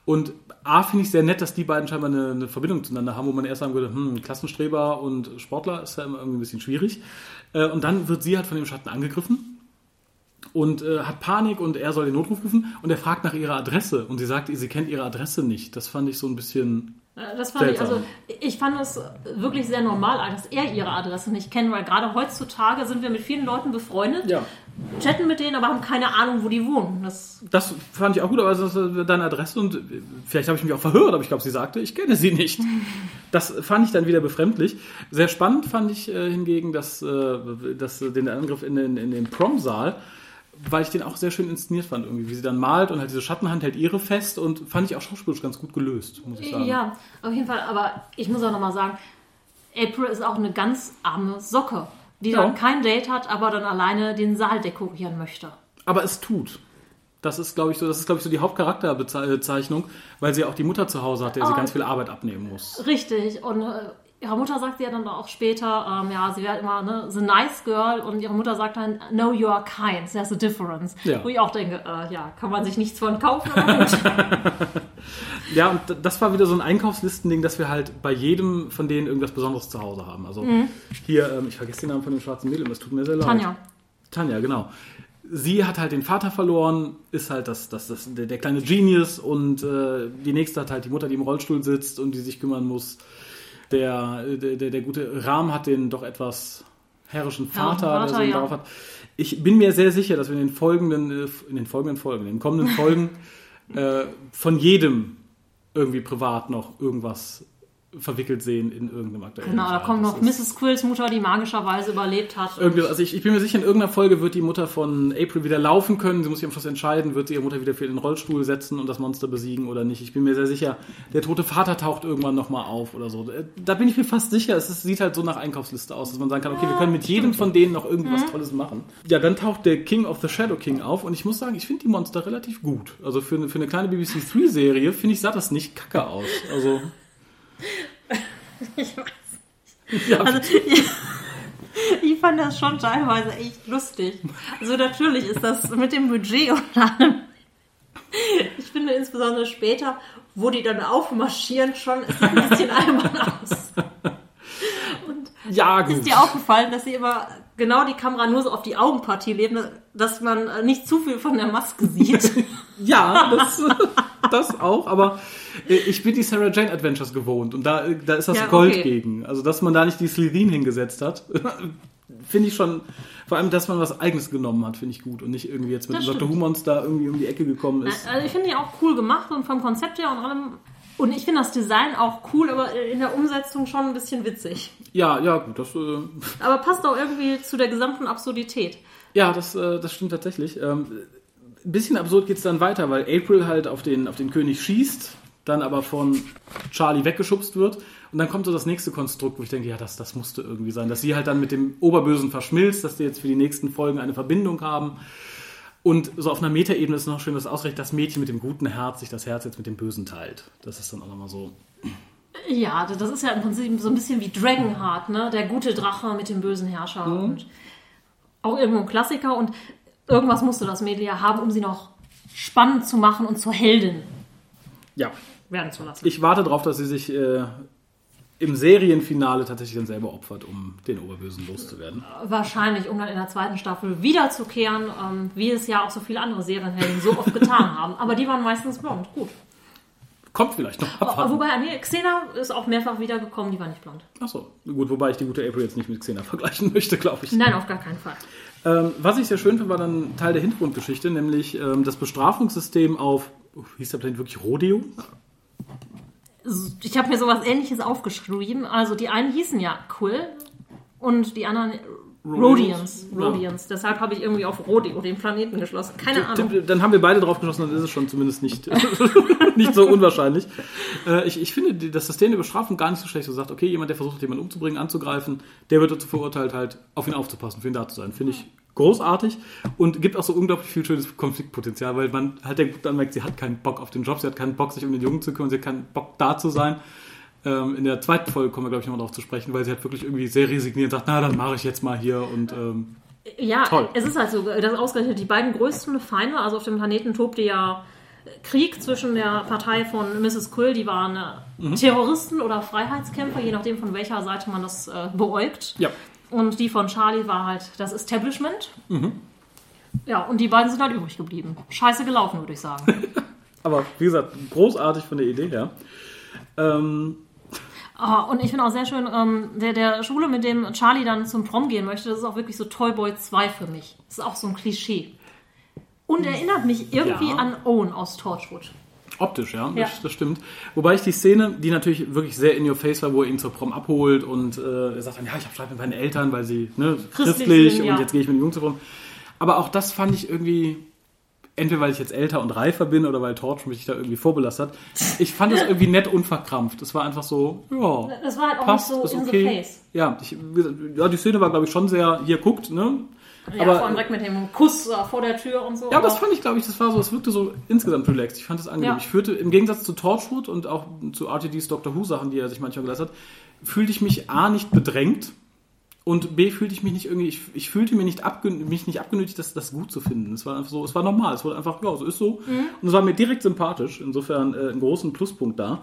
Und A, finde ich sehr nett, dass die beiden scheinbar eine, eine Verbindung zueinander haben, wo man erst sagen würde, hm, Klassenstreber und Sportler ist ja immer irgendwie ein bisschen schwierig. Äh, und dann wird sie halt von dem Schatten angegriffen und äh, hat Panik und er soll den Notruf rufen und er fragt nach ihrer Adresse und sie sagt, sie kennt ihre Adresse nicht. Das fand ich so ein bisschen Das fand ich, also ich fand es wirklich sehr normal, dass er ihre Adresse nicht kennt, weil gerade heutzutage sind wir mit vielen Leuten befreundet, Ja. chatten mit denen, aber haben keine Ahnung, wo die wohnen. Das, Das fand ich auch gut, aber das ist deine Adresse und vielleicht habe ich mich auch verhört, aber ich glaube, sie sagte, ich kenne sie nicht. Das fand ich dann wieder befremdlich. Sehr spannend fand ich äh, hingegen, dass, äh, dass äh, den Angriff in den, in den Prom-Saal, weil ich den auch sehr schön inszeniert fand, irgendwie, wie sie dann malt und halt diese Schattenhand hält ihre fest und fand ich auch schauspielerisch ganz gut gelöst, muss ich sagen. ja, auf jeden Fall, aber ich muss auch nochmal sagen, April ist auch eine ganz arme Socke, die Ja. dann kein Date hat, aber dann alleine den Saal dekorieren möchte. Aber es tut. Das ist, glaube ich, so, das ist, glaube ich, so die Hauptcharakterbezeichnung, weil sie auch die Mutter zu Hause hat, der sie Oh. ganz viel Arbeit abnehmen muss. Richtig, und äh, ihre Mutter sagt ja dann auch später, ähm, ja, sie wäre immer ne, the nice girl und ihre Mutter sagt dann, no, you are kind, there's a difference. Ja. Wo ich auch denke, äh, ja, kann man sich nichts von kaufen. Ja, und das war wieder so ein Einkaufslistending, dass wir halt bei jedem von denen irgendwas Besonderes zu Hause haben. Also hier, ähm, ich vergesse den Namen von dem schwarzen Mädel, das tut mir sehr leid. Tanja. Tanja, genau. Sie hat halt den Vater verloren, ist halt das, das, das, der, der kleine Genius und äh, die nächste hat halt die Mutter, die im Rollstuhl sitzt und die sich kümmern muss. Der, der, der, der gute Rahm hat den doch etwas herrischen Vater, Vater, der so einen ja. drauf hat. Ich bin mir sehr sicher, dass wir in den folgenden, äh, in den folgenden Folgen, in den kommenden Folgen äh, von jedem irgendwie privat noch irgendwas verwickelt sehen in irgendeinem aktuellen Genau, da Fall. kommt Das noch Mrs. Quills Mutter, die magischerweise überlebt hat. irgendwie, also ich, ich bin mir sicher, in irgendeiner Folge wird die Mutter von April wieder laufen können. Sie muss sich am Schluss entscheiden, wird sie ihre Mutter wieder für den Rollstuhl setzen und das Monster besiegen oder nicht. Ich bin mir sehr sicher, der tote Vater taucht irgendwann nochmal auf oder so. Äh, Da bin ich mir fast sicher. Es ist, sieht halt so nach Einkaufsliste aus, dass man sagen kann, okay, wir können mit jedem von denen noch irgendwas Tolles machen. Ja, dann taucht der King of the Shadow King auf und ich muss sagen, ich finde die Monster relativ gut. Also für, eine- für eine kleine BBC 3-Serie, finde ich, sah das nicht kacke aus. Also, Ich weiß. ja, Also, ich fand das schon teilweise echt lustig. Also natürlich ist das mit dem Budget und allem. Ich finde insbesondere später, wo die dann aufmarschieren, schon sieht ein bisschen albern aus. ja gut. Ist dir aufgefallen, dass sie immer genau die Kamera nur so auf die Augenpartie leben, dass man äh, nicht zu viel von der Maske sieht? Ja, das, das auch, aber äh, ich bin die Sarah Jane Adventures gewohnt und da, äh, da ist das Ja, Gold okay. gegen. Also, dass man da nicht die Slytherin hingesetzt hat, finde ich schon, vor allem, dass man was Eigenes genommen hat, finde ich gut und nicht irgendwie jetzt mit Das Dr. Humans da irgendwie um die Ecke gekommen ist. Also ich finde die auch cool gemacht und vom Konzept her und allem. Und ich finde das Design auch cool, aber in der Umsetzung schon ein bisschen witzig. Ja, ja, gut, das, äh, Aber passt auch irgendwie zu der gesamten Absurdität. ja, das, äh, das stimmt tatsächlich. Ähm, ein bisschen absurd geht's dann weiter, weil April halt auf den, auf den König schießt, dann aber von Charlie weggeschubst wird. Und dann kommt so das nächste Konstrukt, wo ich denke, ja, das, das musste irgendwie sein, dass sie halt dann mit dem Oberbösen verschmilzt, dass die jetzt für die nächsten Folgen eine Verbindung haben. Und so auf einer Metaebene ist noch schön, dass ausgerechnet das Mädchen mit dem guten Herz sich das Herz jetzt mit dem Bösen teilt. Das ist dann auch nochmal so. Ja, das ist ja im Prinzip so ein bisschen wie Dragonheart, ne? Der gute Drache mit dem bösen Herrscher. Und auch irgendwo ein Klassiker. Und irgendwas musste das Mädel ja haben, um sie noch spannend zu machen und zur Heldin Ja, werden zu lassen. ich warte darauf, dass sie sich äh, im Serienfinale tatsächlich dann selber opfert, um den Oberbösen loszuwerden. Wahrscheinlich, um dann in der zweiten Staffel wiederzukehren, ähm, wie es ja auch so viele andere Serienhelden so oft getan haben. Aber die waren meistens blond. Gut. kommt vielleicht noch. Abwarten. Wobei, nee, Xena ist auch mehrfach wiedergekommen, die war nicht blond. Achso, gut, wobei ich die gute April jetzt nicht mit Xena vergleichen möchte, glaube ich. Nein, auf gar keinen Fall. Ähm, was ich sehr schön finde, war dann Teil der Hintergrundgeschichte, nämlich ähm, das Bestrafungssystem auf, oh, hieß der Planet wirklich Rodeo? Ich habe mir sowas ähnliches aufgeschrieben. Also die einen hießen ja Quill und die anderen Rhodians. Ja. Deshalb habe ich irgendwie auf Rodeo den Planeten geschlossen. Keine Ahnung. Dann haben wir beide drauf geschossen, dann ist es schon zumindest nicht, nicht so unwahrscheinlich. Äh, ich, ich finde das System der Bestrafung gar nicht so schlecht. So sagt, okay, jemand, der versucht, jemanden umzubringen, anzugreifen, der wird dazu verurteilt, halt auf ihn aufzupassen, für ihn da zu sein. Finde ich großartig und gibt auch so unglaublich viel schönes Konfliktpotenzial, weil man halt der dann merkt, sie hat keinen Bock auf den Job, sie hat keinen Bock, sich um den Jungen zu kümmern, sie hat keinen Bock, da zu sein. Ähm, in der zweiten Folge kommen wir, glaube ich, nochmal drauf zu sprechen, weil sie halt wirklich irgendwie sehr resigniert sagt, na, dann mache ich jetzt mal hier und ähm, Ja, Toll. es ist halt so, dass ausgerechnet die beiden größten Feinde, also auf dem Planeten tobte ja Krieg zwischen der Partei von Mrs. Quill, die waren äh, Terroristen oder Freiheitskämpfer, je nachdem von welcher Seite man das äh, beäugt. ja, Und die von Charlie war halt das Establishment. Ja, und die beiden sind halt übrig geblieben. Scheiße gelaufen, würde ich sagen. aber wie gesagt, großartig von der Idee her. Ähm, Ah, und ich finde auch sehr schön, ähm, der, der Schule, mit dem Charlie dann zum Prom gehen möchte, das ist auch wirklich so Toy Boy 2 für mich. Das ist auch so ein Klischee. Und erinnert mich irgendwie Ja. an Owen aus Torchwood. Optisch, ja, Ja. Das, das stimmt. Wobei ich die Szene, die natürlich wirklich sehr in your face war, wo er ihn zur Prom abholt und äh, er sagt dann, ja, ich habe Streit mit meinen Eltern, weil sie ne, Christlich christlich sind, und ja. jetzt gehe ich mit dem Jungen zur Prom. Aber auch das fand ich irgendwie, entweder weil ich jetzt älter und reifer bin oder weil Torch mich da irgendwie vorbelastet hat. Ich fand es irgendwie nett unverkrampft. Es war einfach so, ja, Das war halt auch passt, nicht so ist in okay. the face. Ja, ich, ja, die Szene war, glaube ich, schon sehr, hier guckt, ne? Ja, aber, vor allem direkt mit dem Kuss äh, vor der Tür und so. Ja, aber das fand ich, glaube ich, das war so, es wirkte so insgesamt relaxed. Ich fand es angenehm. Ja. Ich führte, im Gegensatz zu Torchwood und auch zu RTDs Doctor Who Sachen, die er sich manchmal geleistet hat, fühlte ich mich A, nicht bedrängt und B, fühlte ich mich nicht irgendwie, ich, ich fühlte mich nicht, abge, mich nicht abgenötigt, das, das gut zu finden. Es war einfach so, es war normal, es wurde einfach, ja, so ist so. Und es war mir direkt sympathisch, insofern äh, einen großen Pluspunkt da.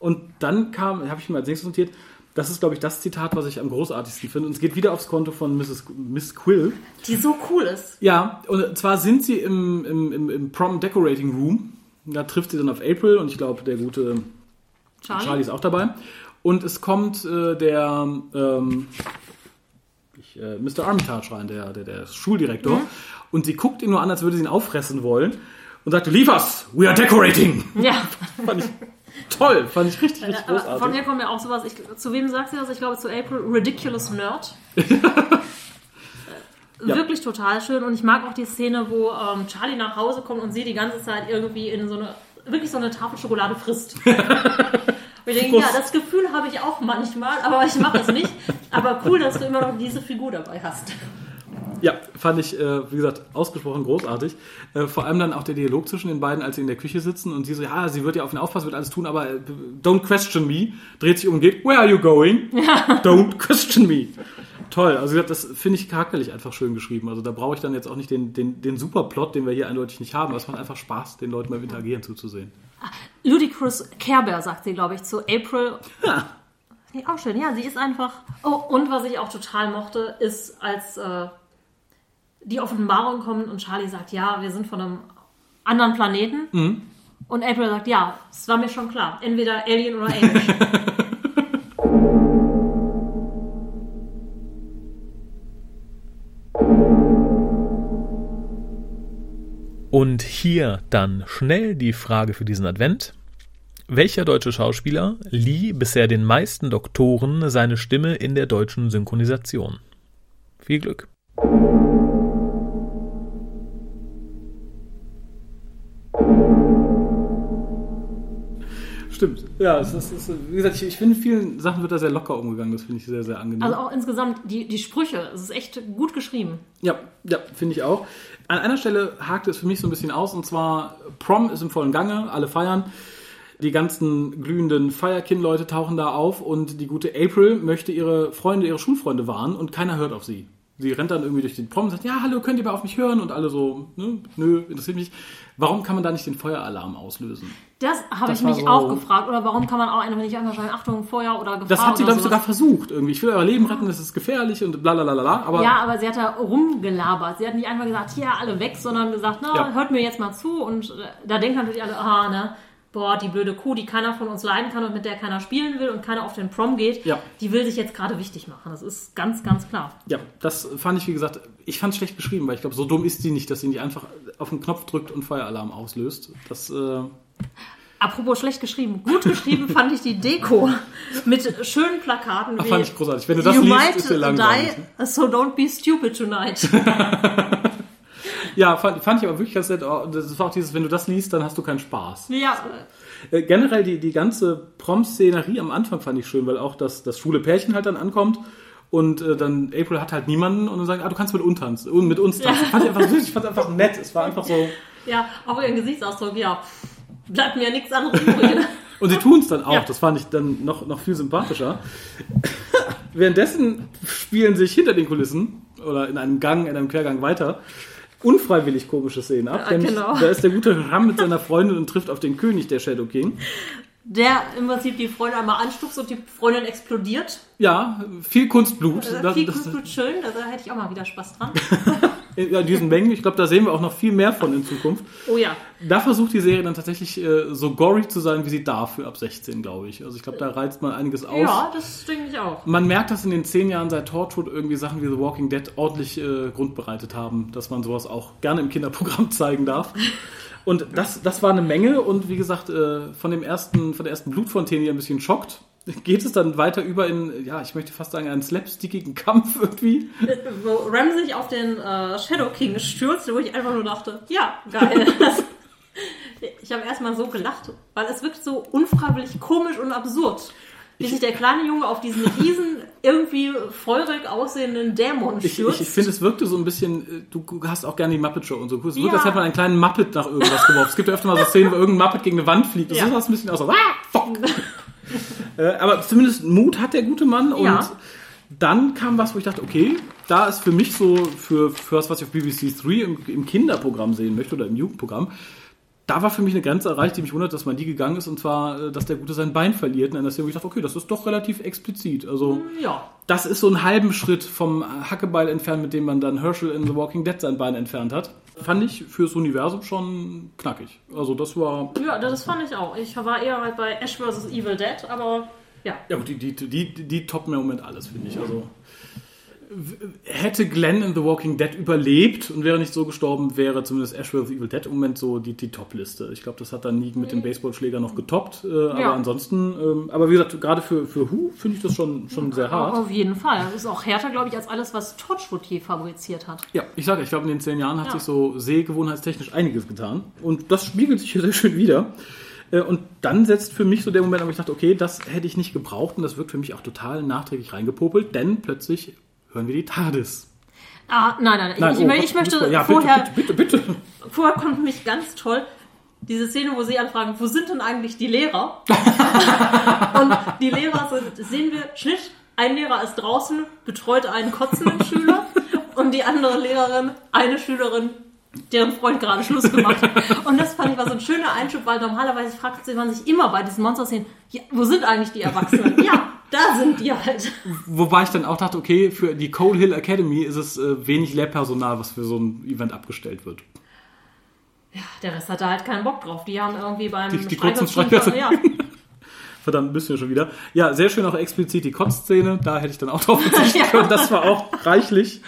Und dann kam, habe ich mir als nächstes notiert, das ist, glaube ich, das Zitat, was ich am großartigsten finde. Und es geht wieder aufs Konto von Mrs. Miss Quill. die so cool ist. Ja, und zwar sind sie im, im, im, im Prom Decorating Room. Da trifft sie dann auf April und ich glaube, der gute Charlie. Charlie ist auch dabei. Und es kommt äh, der ähm, ich, äh, Mr. Armitage rein, der, der, der Schuldirektor. Und sie guckt ihn nur an, als würde sie ihn auffressen wollen. Und sagt, leave us, we are decorating. Ja. Fand ich toll, fand ich richtig, richtig Aber von großartig. mir kommt ja auch sowas. Ich, zu wem sagt sie das? Ich glaube zu April. Ridiculous Nerd. Äh, Ja. Wirklich total schön. Und ich mag auch die Szene, wo ähm, Charlie nach Hause kommt und sie die ganze Zeit irgendwie in so eine, wirklich so eine Tafel Schokolade frisst. Und ich denke, ja, das Gefühl habe ich auch manchmal, aber ich mache es nicht. Aber cool, dass du immer noch diese Figur dabei hast. Ja, fand ich, äh, wie gesagt, ausgesprochen großartig. Äh, vor allem dann auch der Dialog zwischen den beiden, als sie in der Küche sitzen und sie so, ja, sie wird ja auf ihn aufpassen, wird alles tun, aber äh, don't question me. Dreht sich um und geht, where are you going? Don't question me. Toll, also wie gesagt, das finde ich charakterlich einfach schön geschrieben. Also da brauche ich dann jetzt auch nicht den, den, den Superplot, den wir hier eindeutig nicht haben. aber Es macht einfach Spaß, den Leuten beim Interagieren zuzusehen. Ludicrous Care Bear, sagt sie, glaube ich, zu April. Ja. Nee, auch schön, ja, sie ist einfach. Oh, und was ich auch total mochte, ist, als äh, die Offenbarung kommt und Charlie sagt, ja, wir sind von einem anderen Planeten. Mhm. Und April sagt, ja, es war mir schon klar. Entweder Alien oder Amish. Und hier dann schnell die Frage für diesen Advent. Welcher deutsche Schauspieler lieh bisher den meisten Doktoren seine Stimme in der deutschen Synchronisation? Viel Glück. Stimmt. Ja, es ist, es ist, wie gesagt, ich, ich finde, in vielen Sachen wird da sehr locker umgegangen. Das finde ich sehr, sehr angenehm. Also auch insgesamt die, die Sprüche, es ist echt gut geschrieben. Ja, ja, finde ich auch. An einer Stelle hakte es für mich so ein bisschen aus, und zwar Prom ist im vollen Gange, alle feiern. Die ganzen glühenden Feierkin-Leute tauchen da auf und die gute April möchte ihre Freunde, ihre Schulfreunde warnen und keiner hört auf sie. Sie rennt dann irgendwie durch den Prom und sagt, ja, hallo, könnt ihr mal auf mich hören? Und alle so, ne, nö, interessiert mich. Warum kann man da nicht den Feueralarm auslösen? Das habe ich mich so- auch gefragt. Oder warum kann man auch einfach nicht einfach sagen, Achtung, Feuer oder Gefahr Das hat sie, glaube ich, sogar versucht irgendwie. Ich will euer Leben retten, das ist gefährlich und bla bla bla bla. Aber Ja, aber sie hat da rumgelabert. Sie hat nicht einfach gesagt, hier alle weg, sondern gesagt, na, Ja. hört mir jetzt mal zu. Und äh, da denken natürlich alle, aha, ne, boah, die blöde Kuh, die keiner von uns leiden kann und mit der keiner spielen will und keiner auf den Prom geht, Ja. die will sich jetzt gerade wichtig machen. Das ist ganz, ganz klar. Ja, das fand ich, wie gesagt, ich fand es schlecht geschrieben, weil ich glaube, so dumm ist sie nicht, dass sie nicht einfach auf den Knopf drückt und Feueralarm auslöst. Das, äh, Apropos schlecht geschrieben, gut geschrieben fand ich die Deko mit schönen Plakaten wie fand ich großartig. Wenn du das You liest, might ist dir langweilig. die, so don't be stupid tonight. ja, fand, fand ich aber wirklich ganz nett. Oh, Das war auch dieses, wenn du das liest, dann hast du keinen Spaß. ja, Äh, generell die, die ganze Prom-Szenerie am Anfang fand ich schön, weil auch das, das schwule Pärchen halt dann ankommt und äh, dann April hat halt niemanden und dann sagen, ah, du kannst mit uns tanzen, mit uns tanzen. Ja. Fand ich einfach süß, ich fand es einfach nett. Es war einfach so. ja, auch ihren Gesichtsausdruck, ja. Bleibt mir nichts anderes übrig. Und sie tun es dann auch, Ja. das fand ich dann noch, noch viel sympathischer. Währenddessen spielen sich hinter den Kulissen oder in einem Gang, in einem Quergang weiter unfreiwillig komische Szenen ab. Ja, genau. Da ist der gute Ram mit seiner Freundin und trifft auf den König der Shadow King. Der im Prinzip die Freundin einmal anstupst und die Freundin explodiert. Ja, viel Kunstblut. Also Das- viel das- gut schön, also da hätte ich auch mal wieder Spaß dran. Ja, in diesen Mengen. Ich glaube, da sehen wir auch noch viel mehr von in Zukunft. Oh ja. Da versucht die Serie dann tatsächlich äh, so gory zu sein, wie sie darf für ab 16, glaube ich. Also ich glaube, da reizt man einiges aus. Ja, das denke ich auch. Man merkt, dass in den zehn Jahren seit Torchwood irgendwie Sachen wie The Walking Dead ordentlich äh, Grund bereitet haben, dass man sowas auch gerne im Kinderprogramm zeigen darf. Und das, das war eine Menge und wie gesagt, äh, von dem ersten, von der ersten Blutfontäne hier ein bisschen schockt, geht es dann weiter über in, ja, ich möchte fast sagen, einen slapstickigen Kampf irgendwie. Wo Ram sich auf den äh, Shadow King stürzt, wo ich einfach nur dachte, ja, geil. ich habe erstmal so gelacht, weil es wirkt so unfreiwillig komisch und absurd. Wie sich der kleine Junge auf diesen riesen, irgendwie feurig aussehenden Dämon Ich, stürzt. ich, ich finde, es wirkte so ein bisschen, äh, du hast auch gerne die Muppet Show und so. Es wirkt, Ja. als hätte man einen kleinen Muppet nach irgendwas geworfen. Es gibt ja öfter mal so Szenen, wo irgendein Muppet gegen eine Wand fliegt. Das Ja. das ein bisschen aus. So, ah, fuck. äh, aber zumindest Mut hat der gute Mann und Ja. dann kam was, wo ich dachte, okay, da ist für mich so, für, für das, was ich auf BBC 3 im, im Kinderprogramm sehen möchte oder im Jugendprogramm, da war für mich eine Grenze erreicht, die mich wundert, dass man die gegangen ist, und zwar, äh, dass der Gute sein Bein verliert in einer Szene, wo ich dachte, okay, das ist doch relativ explizit. Also, ja. das ist so einen halben Schritt vom Hackebeil entfernt, mit dem man dann Herschel in The Walking Dead sein Bein entfernt hat. Fand ich fürs Universum schon knackig. Also das war. ja, das fand ich auch. Ich war eher halt bei Ash vs. Evil Dead, aber ja. Ja, gut, die, die, die, die toppen im Moment alles, finde ich. Also hätte Glenn in The Walking Dead überlebt und wäre nicht so gestorben, wäre zumindest Ash vs. Evil Dead im Moment so die, die Top-Liste. Ich glaube, das hat dann nie mit dem Baseballschläger noch getoppt. Äh, aber Ja. ansonsten, ähm, aber wie gesagt, gerade für, für Who finde ich das schon, schon sehr hart. Auf jeden Fall. Das ist auch härter, glaube ich, als alles, was Torchwood je fabriziert hat. Ja, ich sage, ich glaube, in den zehn Jahren hat Ja. sich so sehgewohnheitstechnisch einiges getan. Und das spiegelt sich hier sehr schön wieder. Äh, Und dann setzt für mich so der Moment, wo ich dachte, okay, das hätte ich nicht gebraucht und das wird für mich auch total nachträglich reingepopelt, denn plötzlich hören wir die TARDIS. Ah, nein, nein, Nein, ich, oh, ich, ich möchte ja, vorher, Bitte, bitte, bitte, bitte. vorher kommt mich ganz toll diese Szene, wo sie anfragen, wo sind denn eigentlich die Lehrer? und die Lehrer sind, sehen wir, Schnitt, ein Lehrer ist draußen, betreut einen kotzenden Schüler und die andere Lehrerin, eine Schülerin, deren Freund gerade Schluss gemacht hat. Und das fand ich war so ein schöner Einschub, weil normalerweise fragt man sich immer bei diesen Monster-Szenen, ja, wo sind eigentlich die Erwachsenen? Ja, da sind die halt. Wobei ich dann auch dachte, okay, für die Coal Hill Academy ist es äh, wenig Lehrpersonal, was für so ein Event abgestellt wird. Ja, der Rest hat da halt keinen Bock drauf. Die haben irgendwie beim Die- die kurzen ja, Verdammt, müssen wir schon wieder. Ja, sehr schön auch explizit die Kotzszene. Da hätte ich dann auch drauf verzichten Ja. können. Das war auch reichlich.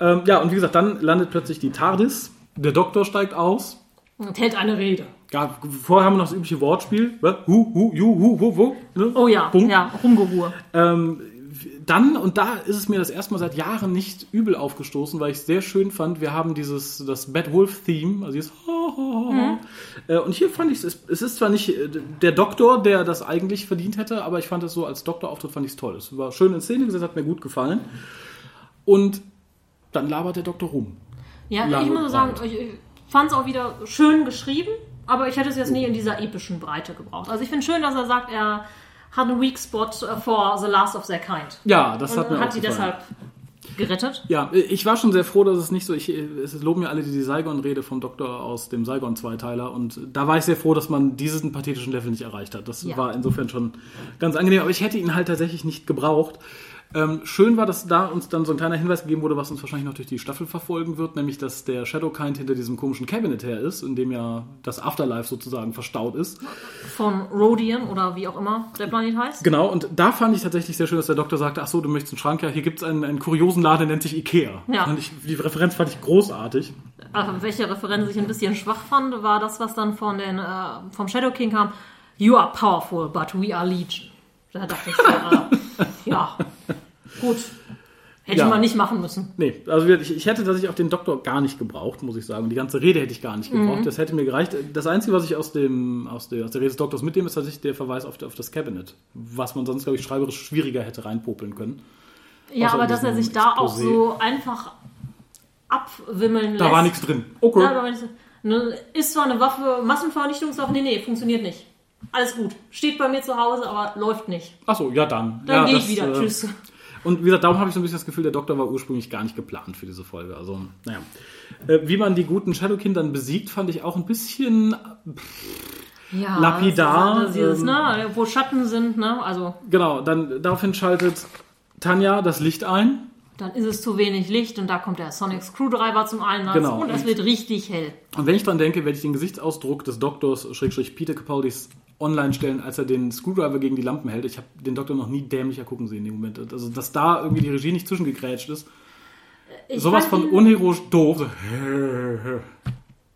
Ähm, ja, und wie gesagt, dann landet plötzlich die TARDIS. Der Doktor steigt aus. und hält eine Rede. Ja, vorher haben wir noch das übliche Wortspiel. Hu, hu, ju, hu, hu, hu. Ne? Oh ja, Punkt. ja, Rumgeruhe. Ähm, dann, und da ist es mir das erste Mal seit Jahren nicht übel aufgestoßen, weil ich es sehr schön fand, wir haben dieses, das Bad Wolf-Theme, also dieses äh, Und hier fand ich es, es ist zwar nicht äh, der Doktor, der das eigentlich verdient hätte, aber ich fand es so als Doktorauftritt fand ich es toll. Es war schön in Szene gesetzt, hat mir gut gefallen. Und dann labert der Doktor rum. Ja, Lange ich muss sagen, ich fand es auch wieder schön geschrieben, aber ich hätte es jetzt nie in dieser epischen Breite gebraucht. Also ich finde schön, dass er sagt, er hat einen Weak Spot for The Last of Their Kind. Ja, das Und hat mir hat auch sie gefallen. deshalb gerettet. Ja, ich war schon sehr froh, dass es nicht so, ich, es loben ja alle die Saigon-Rede vom Doktor aus dem Saigon-Zweiteiler und da war ich sehr froh, dass man diesen pathetischen Level nicht erreicht hat. Das Ja. war insofern schon ganz angenehm, aber ich hätte ihn halt tatsächlich nicht gebraucht. Ähm, schön war, dass da uns dann so ein kleiner Hinweis gegeben wurde, was uns wahrscheinlich noch durch die Staffel verfolgen wird, nämlich dass der Shadowkind hinter diesem komischen Cabinet her ist, in dem ja das Afterlife sozusagen verstaut ist. Von Rodian oder wie auch immer der Planet heißt. Genau, und da fand ich tatsächlich sehr schön, dass der Doktor sagte, ach so, du möchtest einen Schrank, ja, hier gibt es einen, einen kuriosen Laden, der nennt sich Ikea. Ja. Ich, die Referenz fand ich großartig. Also, welche Referenz ich ein bisschen schwach fand, war das, was dann von den, äh, vom Shadow King kam. You are powerful, but we are legion. Da dachte ich, äh, ja, gut. Hätte Ja. man nicht machen müssen. Nee, also ich, ich hätte tatsächlich auch den Doktor gar nicht gebraucht, muss ich sagen. Die ganze Rede hätte ich gar nicht gebraucht. Das hätte mir gereicht. Das Einzige, was ich aus, dem, aus, der, aus der Rede des Doktors mitnehme, ist tatsächlich der Verweis auf, auf das Cabinet. Was man sonst, glaube ich, schreiberisch schwieriger hätte reinpopeln können. Ja, Außer aber dass er sich da auch Exposé. so einfach abwimmeln lässt. Da war nichts drin. Okay. Ja, Ist zwar eine Waffe, Massenvernichtungswaffe, nee, nee, funktioniert nicht. Alles gut. Steht bei mir zu Hause, aber läuft nicht. Achso, ja dann. Dann ja, gehe ich wieder. äh, Tschüss. Und wie gesagt, darum habe ich so ein bisschen das Gefühl, der Doktor war ursprünglich gar nicht geplant für diese Folge. Also, naja. Äh, wie man die guten Shadowkin dann besiegt, fand ich auch ein bisschen Ja, lapidar, ist, dieses, ähm, ne, wo Schatten sind, ne? Also, Genau, dann daraufhin schaltet Tanja das Licht ein. dann ist es zu wenig Licht und da kommt der Sonic Screwdriver zum Einsatz Genau. und es wird richtig hell. Und wenn ich dran denke, werde ich den Gesichtsausdruck des Doktors, Schrägstrich Peter Capaldis, online stellen, als er den Screwdriver gegen die Lampen hält. Ich habe den Doktor noch nie dämlicher gucken sehen in dem Moment. Also, dass da irgendwie die Regie nicht zwischengegrätscht ist. Ich Sowas von unheroisch doof.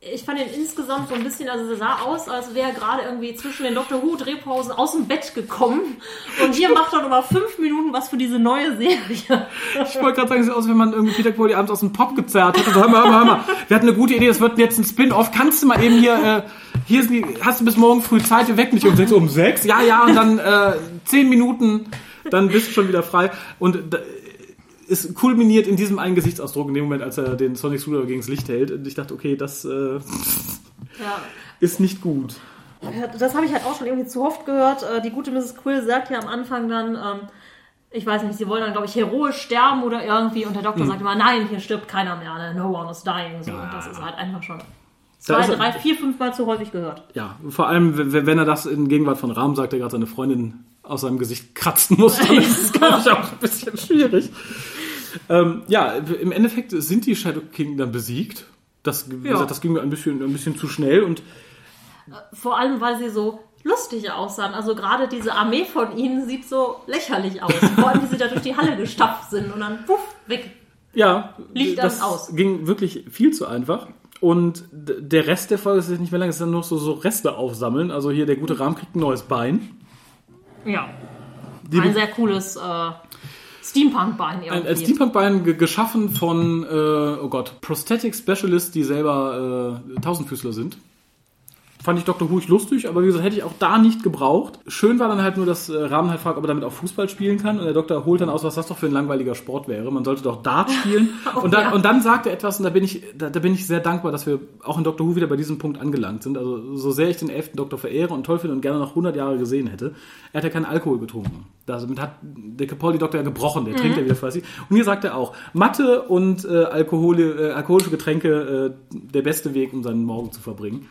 Ich fand ihn insgesamt so ein bisschen, also er sah aus, als wäre er gerade irgendwie zwischen den Doctor Who Drehpausen aus dem Bett gekommen. Und hier macht er nochmal fünf Minuten was für diese neue Serie. Ich wollte gerade sagen, es sieht aus, wenn man irgendwie Peter Capaldi abends aus dem Pop gezerrt hätte. So, hör mal, hör mal, hör mal. Wir hatten eine gute Idee, das wird jetzt ein Spin-off. Kannst du mal eben hier, äh, hier sind die, hast du bis morgen früh Zeit, wir wecken dich um sechs. Um sechs? Ja, ja, und dann äh, zehn Minuten, dann bist du schon wieder frei. Und da, es kulminiert in diesem einen Gesichtsausdruck in dem Moment, als er den Sonic Screwdriver gegen das Licht hält. Und ich dachte, okay, das äh, Ja. ist nicht gut. Das habe ich halt auch schon irgendwie zu oft gehört. Äh, Die gute Mrs. Quill sagt ja am Anfang dann, ähm, ich weiß nicht, sie wollen dann, glaube ich, heroisch sterben oder irgendwie. Und der Doktor sagt immer, nein, hier stirbt keiner mehr. Ne? No one is dying. So. Ja. Und das ist halt einfach schon zwei, drei, vier, fünf Mal zu häufig gehört. Ja, vor allem, wenn er das in Gegenwart von Rahm sagt, der gerade seine Freundin aus seinem Gesicht kratzen muss, dann ist es, glaube ich, auch ein bisschen schwierig. Ähm, ja, im Endeffekt sind die Shadow King dann besiegt. Das, wie Ja. gesagt, das ging mir ein bisschen, ein bisschen zu schnell und Vor allem, weil sie so lustig aussahen. Also gerade diese Armee von ihnen sieht so lächerlich aus. Vor allem, wie sie da durch die Halle gestapft sind und dann puff, weg. ja, Liegt dann das aus. ging wirklich viel zu einfach. Und der Rest der Folge ist nicht mehr lang, es ist dann nur so, so Reste aufsammeln. Also hier, der gute Rahm kriegt ein neues Bein. Ja. Die- Ein sehr cooles äh, Steampunk-Bein Ein, irgendwie. ein Steampunk-Bein ge- geschaffen von, äh, oh Gott, Prosthetic Specialists, die selber äh, Tausendfüßler sind. Fand ich Dr. Huch lustig, aber wie gesagt, hätte ich auch da nicht gebraucht. Schön war dann halt nur, dass äh, Rahmen halt fragt, ob er damit auch Fußball spielen kann. Und der Doktor holt dann aus, was das doch für ein langweiliger Sport wäre. Man sollte doch Dart spielen. und, dann, ja. und dann sagt er etwas, und da bin, ich, da, da bin ich sehr dankbar, dass wir auch in Dr. Who wieder bei diesem Punkt angelangt sind. Also so sehr ich den elften Doktor verehre und toll finde und gerne noch 100 Jahre gesehen hätte, er hat ja keinen Alkohol getrunken. Damit hat der Capaldi-Doktor ja gebrochen, der trinkt ja wieder fleißig. Und hier sagt er auch, Mathe und äh, Alkohol, äh, alkoholische Getränke äh, der beste Weg, um seinen Morgen zu verbringen.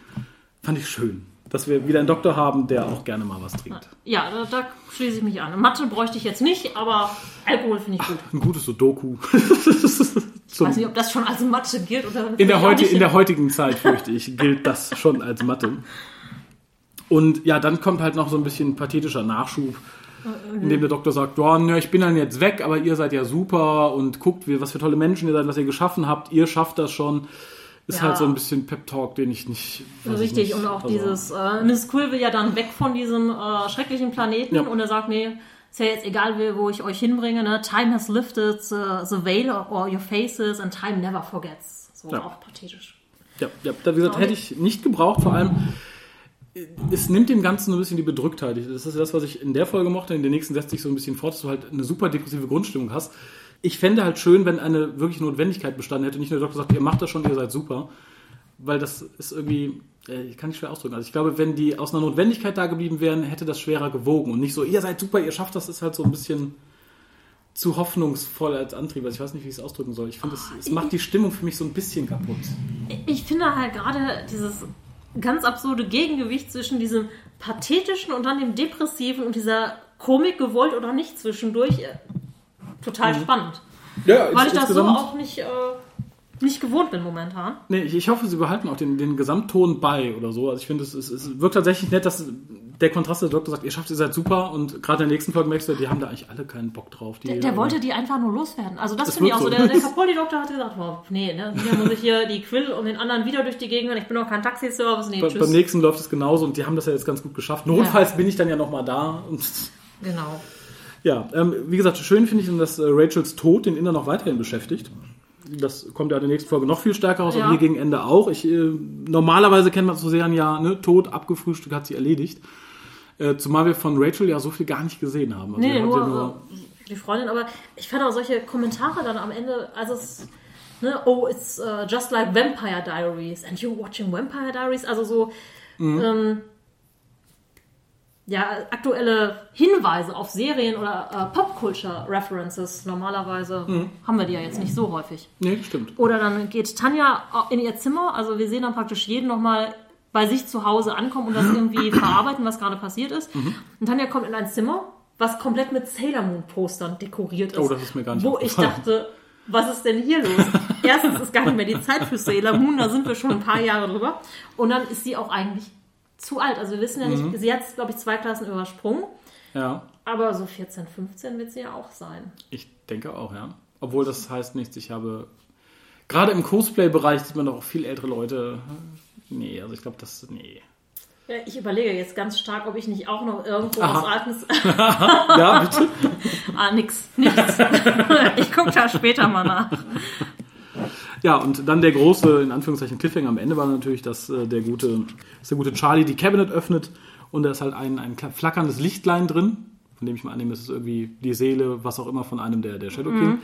Fand ich schön, dass wir wieder einen Doktor haben, der auch gerne mal was trinkt. Ja, da, da schließe ich mich an. Mathe bräuchte ich jetzt nicht, aber Alkohol finde ich gut. Ein gutes Sudoku. Ich weiß nicht, ob das schon als Mathe gilt oder In der, heute, in der heutigen Zeit, fürchte ich, gilt das schon als Mathe. Und ja, dann kommt halt noch so ein bisschen pathetischer Nachschub, in dem der Doktor sagt, ja, ich bin dann jetzt weg, aber ihr seid ja super und guckt, wie, was für tolle Menschen ihr seid, was ihr geschaffen habt, ihr schafft das schon. Ist Ja. halt so ein bisschen Pep-Talk, den ich nicht... weiß ich Richtig, nicht. und auch Also, dieses, äh, Miss Quill will ja dann weg von diesem äh, schrecklichen Planeten Ja. und er sagt, nee, ist ja jetzt egal, wo ich euch hinbringe, ne? Time has lifted the, the veil or your faces and time never forgets. So Ja. auch pathetisch. Ja, ja da, wie gesagt, hätte ich nicht gebraucht, vor allem es nimmt dem Ganzen so ein bisschen die Bedrücktheit. Das ist das, was ich in der Folge mochte. In der nächsten setzt sich so ein bisschen fort, dass du halt eine super depressive Grundstimmung hast. Ich fände halt schön, wenn eine wirklich Notwendigkeit bestanden hätte. Nicht nur der Doktor sagt, ihr macht das schon, ihr seid super. Weil das ist irgendwie, äh, ich kann nicht schwer ausdrücken. Also ich glaube, wenn die aus einer Notwendigkeit da geblieben wären, hätte das schwerer gewogen. Und nicht so, ihr seid super, ihr schafft das, ist halt so ein bisschen zu hoffnungsvoll als Antrieb. Also ich weiß nicht, wie ich es ausdrücken soll. Ich finde, es, es macht die Stimmung für mich so ein bisschen kaputt. Ich finde halt gerade dieses ganz absurde Gegengewicht zwischen diesem pathetischen und dann dem depressiven und dieser Komik gewollt oder nicht zwischendurch. Äh, total spannend. Ja, Weil ich das so auch nicht, äh, nicht gewohnt bin momentan. Nee, ich, ich hoffe, sie behalten auch den, den Gesamtton bei oder so. Also ich finde, es, es, es wirkt tatsächlich nett, dass der Kontrast der Doktor sagt, ihr schafft, ihr seid super und gerade in der nächsten Folge merkst du, die haben da eigentlich alle keinen Bock drauf. Die, Der, der wollte die einfach nur loswerden. Also das, Das finde ich auch so. so. Der, der Capaldi-Doktor hat gesagt, oh, nee, ne, hier muss ich hier die Quill und den anderen wieder durch die Gegend. Ich bin doch kein Taxiservice. Nee, Be- tschüss. beim nächsten läuft es genauso und die haben das ja jetzt ganz gut geschafft. Notfalls bin ich dann ja nochmal da. Und Genau. Ja, ähm, wie gesagt, schön finde ich, dass äh, Rachels Tod den Inner noch weiterhin beschäftigt. Das kommt ja in der nächsten Folge noch viel stärker raus, Ja. aber hier gegen Ende auch. Ich, äh, normalerweise kennt man zu Serien ja, ne, Tod, abgefrühstückt, hat sie erledigt. Äh, zumal wir von Rachel ja so viel gar nicht gesehen haben. Also Nee, nur, sie nur die Freundin, aber ich fand auch solche Kommentare dann am Ende, also es, ne, oh, it's uh, just like Vampire Diaries and you're watching Vampire Diaries, also so, Mhm. ähm, ja, aktuelle Hinweise auf Serien oder äh, Pop-Culture-References. Normalerweise Mhm. haben wir die ja jetzt nicht so häufig. Nee, stimmt. Oder dann geht Tanja in ihr Zimmer, also wir sehen dann praktisch jeden nochmal bei sich zu Hause ankommen und das irgendwie verarbeiten, was gerade passiert ist. Mhm. Und Tanja kommt in ein Zimmer, was komplett mit Sailor Moon Postern dekoriert ist. Oh, das ist mir gar nicht Wo ich dachte, was ist denn hier los? Erstens ist gar nicht mehr die Zeit für Sailor Moon, da sind wir schon ein paar Jahre drüber. Und dann ist sie auch eigentlich zu alt. Also wir wissen ja nicht, Mhm. sie hat, glaube ich, zwei Klassen übersprungen. Ja, Aber so 14, 15 wird sie ja auch sein. ich denke auch, ja. Obwohl das heißt nichts, ich habe. Gerade im Cosplay-Bereich sieht man doch auch viel ältere Leute. Nee, also ich glaube, das. Nee. Ja, ich überlege jetzt ganz stark, ob ich nicht auch noch irgendwo Aha. aus alten Ja, bitte. Ah, nix, nichts. ich gucke da später mal nach. Ja, und dann der große, in Anführungszeichen, Cliffhanger am Ende war natürlich, dass äh, der gute, dass der gute Charlie die Cabinet öffnet und da ist halt ein, ein flackerndes Lichtlein drin, von dem ich mal annehme, das ist irgendwie die Seele, was auch immer von einem der, der Shadow King.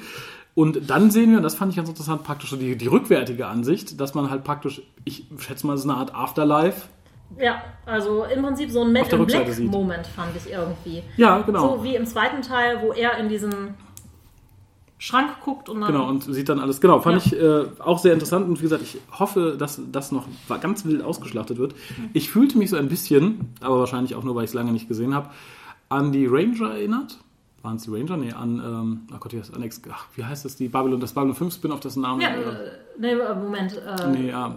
Und dann sehen wir, und das fand ich ganz interessant, praktisch so die, die rückwärtige Ansicht, dass man halt praktisch, ich schätze mal, es ist eine Art Afterlife. Ja, also im Prinzip so ein der in Black. Moment fand ich irgendwie. Ja, genau. So wie im zweiten Teil, wo er in diesen Schrank guckt und dann. Genau, und sieht dann alles. Genau, fand Ja. ich äh, auch sehr interessant. Und wie gesagt, ich hoffe, dass das noch ganz wild ausgeschlachtet wird. Ich fühlte mich so ein bisschen, aber wahrscheinlich auch nur, weil ich es lange nicht gesehen habe, an die Ranger erinnert. Waren es die Ranger? Nee, an, ähm, ach Gott, wie heißt, Alex, ach, wie heißt das? Die Babylon, das Babylon 5 Spin-off, dessen Name. ja, äh, äh, nee, äh, Moment. Äh, nee, ja.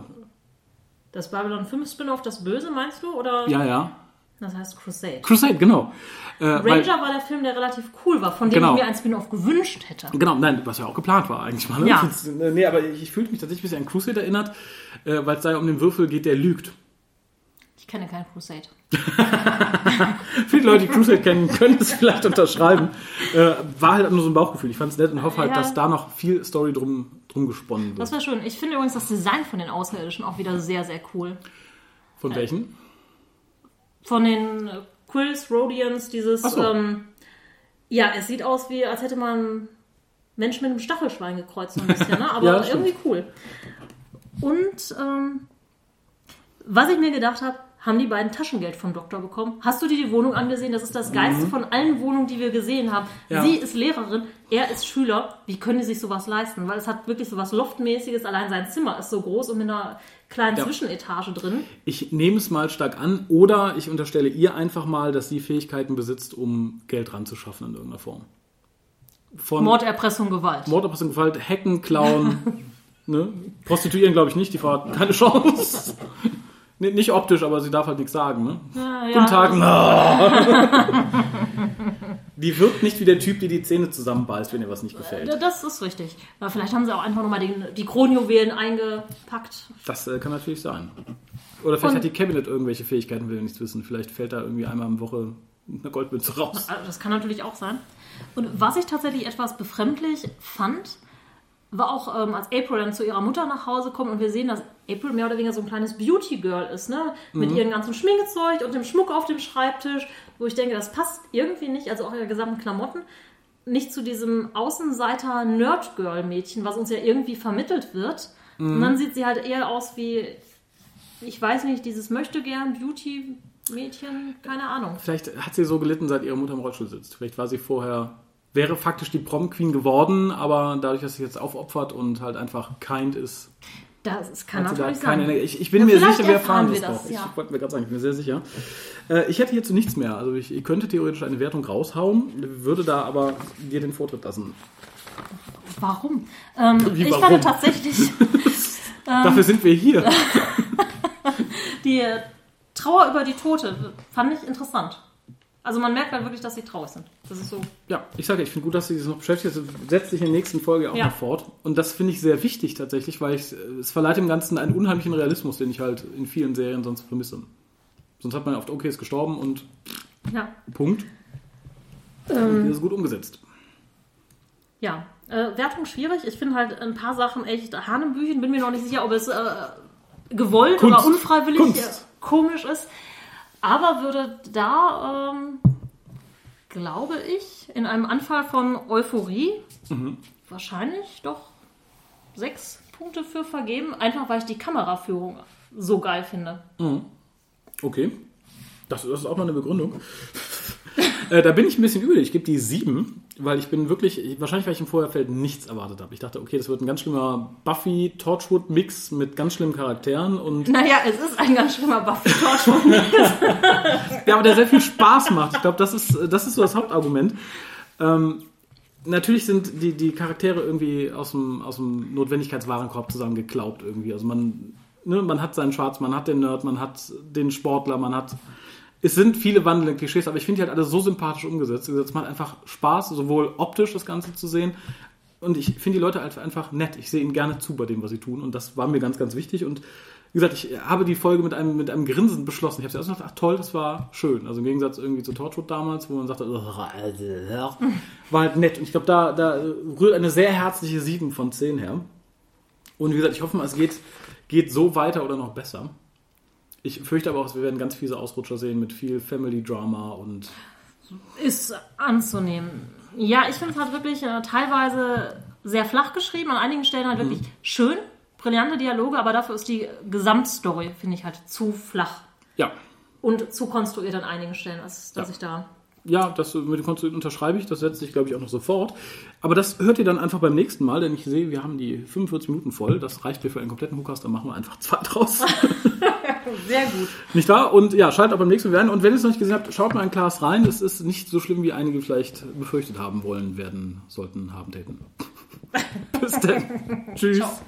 Das Babylon 5 Spin-off, das Böse, meinst du? Oder? ja, ja. Das heißt Crusade. Crusade, genau. Äh, weil- Ranger war der Film, der relativ cool war, von dem Genau. ich mir ein Spin-off gewünscht hätte. Genau, nein, was ja auch geplant war eigentlich mal. Ne? Ja. Nee, aber ich, ich fühlte mich tatsächlich ein bisschen an Crusade erinnert, äh, weil es da ja um den Würfel geht, der lügt. Ich kenne keinen Crusade. Viele Leute, die Crusade kennen, können es vielleicht unterschreiben. Äh, war halt nur so ein Bauchgefühl. Ich fand es nett und hoffe halt, Ja. dass da noch viel Story drum, drum gesponnen Das wird. wäre schön. Ich finde übrigens das Design von den Außerirdischen auch wieder sehr, sehr cool. Von welchen? Von den Quills, Rhodians, dieses. So. Ähm, ja, es sieht aus wie, als hätte man Menschen mit einem Stachelschwein gekreuzt, so ein bisschen, ne? aber Ja, irgendwie cool. Und ähm, was ich mir gedacht habe, haben die beiden Taschengeld vom Doktor bekommen. Hast du dir die Wohnung angesehen? Das ist das Geilste von allen Wohnungen, die wir gesehen haben. Mhm. Ja. Sie ist Lehrerin, er ist Schüler. Wie können die sich sowas leisten? Weil es hat wirklich sowas Loftmäßiges. Allein sein Zimmer ist so groß und mit einer kleinen Ja. Zwischenetage drin. Ich nehme es mal stark an oder ich unterstelle ihr einfach mal, dass sie Fähigkeiten besitzt, um Geld ranzuschaffen in irgendeiner Form. Von Mord, Erpressung, Gewalt. Mord, Erpressung, Gewalt, Hacken, Klauen, ne? Prostituieren glaube ich nicht, die Frau hat keine Chance. Nee, nicht optisch, aber sie darf halt nichts sagen, ne? Ja, Guten Tag. Die wirkt nicht wie der Typ, der die Zähne zusammenbeißt, wenn ihr was nicht gefällt. Das ist richtig. Aber vielleicht haben sie auch einfach nochmal die, die Kronjuwelen eingepackt. Das äh, kann natürlich sein. Oder vielleicht Und- hat die Cabinet irgendwelche Fähigkeiten, will wir nichts wissen. Vielleicht fällt da irgendwie einmal im Woche eine Goldmünze raus. Das kann natürlich auch sein. Und was ich tatsächlich etwas befremdlich fand, war auch, ähm, als April dann zu ihrer Mutter nach Hause kommt und wir sehen, dass April mehr oder weniger so ein kleines Beauty-Girl ist, ne? Mit ihrem ganzen Schminkezeug und dem Schmuck auf dem Schreibtisch, wo ich denke, das passt irgendwie nicht, also auch ihre gesamten Klamotten, nicht zu diesem Außenseiter-Nerd-Girl-Mädchen, was uns ja irgendwie vermittelt wird. Und dann sieht sie halt eher aus wie, ich weiß nicht, dieses möchte-gern Beauty-Mädchen, keine Ahnung. Vielleicht hat sie so gelitten, seit ihre Mutter im Rollstuhl sitzt. Vielleicht war sie vorher, wäre faktisch die Prom-Queen geworden, aber dadurch, dass sie jetzt aufopfert und halt einfach kind ist. Das kann Hat sie da natürlich keine sein. Ich, ich bin Ja, mir sicher, wir erfahren das das, noch. ja. Ich wollte mir gerade sagen, ich bin mir sehr sicher. Äh, ich hätte hierzu nichts mehr. Also ich, ich könnte theoretisch eine Wertung raushauen, würde da aber dir den Vortritt lassen. Warum? Ähm, Wie, ich warum? fand tatsächlich Dafür sind wir hier. die äh, Trauer über die Tote fand ich interessant. Also man merkt halt wirklich, dass sie traurig sind. Das ist so. Ja, ich sage, ich finde gut, dass sie sich noch beschäftigt. Das setzt sich in der nächsten Folge auch Ja. noch fort. Und das finde ich sehr wichtig tatsächlich, weil ich, es verleiht dem Ganzen einen unheimlichen Realismus, den ich halt in vielen Serien sonst vermisse. Sonst hat man oft, okay, ist gestorben und Ja. Punkt. Ähm. Und hier ist es gut umgesetzt. Ja. Äh, Wertung schwierig. Ich finde halt ein paar Sachen echt Hanebüchen. Bin mir noch nicht sicher, ob es äh, gewollt Kunst. oder unfreiwillig Kunst. komisch ist. Aber würde da, ähm, glaube ich, in einem Anfall von Euphorie Mhm. wahrscheinlich doch sechs Punkte für vergeben. Einfach weil ich die Kameraführung so geil finde. Okay. Das, das ist auch mal eine Begründung. äh, da bin ich ein bisschen übel. Ich gebe die sieben, weil ich bin wirklich, wahrscheinlich weil ich im Vorherfeld nichts erwartet habe. Ich dachte, okay, das wird ein ganz schlimmer Buffy-Torchwood-Mix mit ganz schlimmen Charakteren und Naja, es ist ein ganz schlimmer buffy Torchwood. Ja, aber der sehr viel Spaß macht. Ich glaube, das ist, das ist so das Hauptargument. Ähm, natürlich sind die, die Charaktere irgendwie aus dem, aus dem Notwendigkeitswarenkorb zusammengeklaubt irgendwie. Also man, ne, man hat seinen Schwarz, man hat den Nerd, man hat den Sportler, man hat. Es sind viele wandelnde Klischees, aber ich finde die halt alle so sympathisch umgesetzt. Es macht einfach Spaß, sowohl optisch das Ganze zu sehen. Und ich finde die Leute halt einfach nett. Ich sehe ihnen gerne zu bei dem, was sie tun. Und das war mir ganz, ganz wichtig. Und wie gesagt, ich habe die Folge mit einem, mit einem Grinsen beschlossen. Ich habe erst gedacht, ach toll, das war schön. Also im Gegensatz irgendwie zu Torchwood damals, wo man sagte, war halt nett. Und ich glaube, da, da rührt eine sehr herzliche 7 von 10 her. Und wie gesagt, ich hoffe mal, es geht, geht so weiter oder noch besser. Ich fürchte aber auch, wir werden ganz fiese Ausrutscher sehen mit viel Family-Drama und ist anzunehmen. Ja, ich finde es halt wirklich äh, teilweise sehr flach geschrieben, an einigen Stellen halt wirklich schön, brillante Dialoge, aber dafür ist die Gesamtstory, finde ich, halt zu flach ja, und zu konstruiert an einigen Stellen, als dass Ja. ich da. Ja, das mit dem Konstruiert unterschreibe ich, das setzt sich, glaube ich, auch noch sofort. Aber das hört ihr dann einfach beim nächsten Mal, denn ich sehe, wir haben die 45 Minuten voll. Das reicht mir für einen kompletten Hookast, dann machen wir einfach zwei draus. Sehr gut. nicht wahr? Und ja, schaltet auch beim nächsten Mal werden. Und wenn ihr es noch nicht gesehen habt, schaut mal ein Glas rein. Es ist nicht so schlimm, wie einige vielleicht befürchtet haben wollen, werden, sollten, haben, täten. Bis dann. Tschüss. Ciao.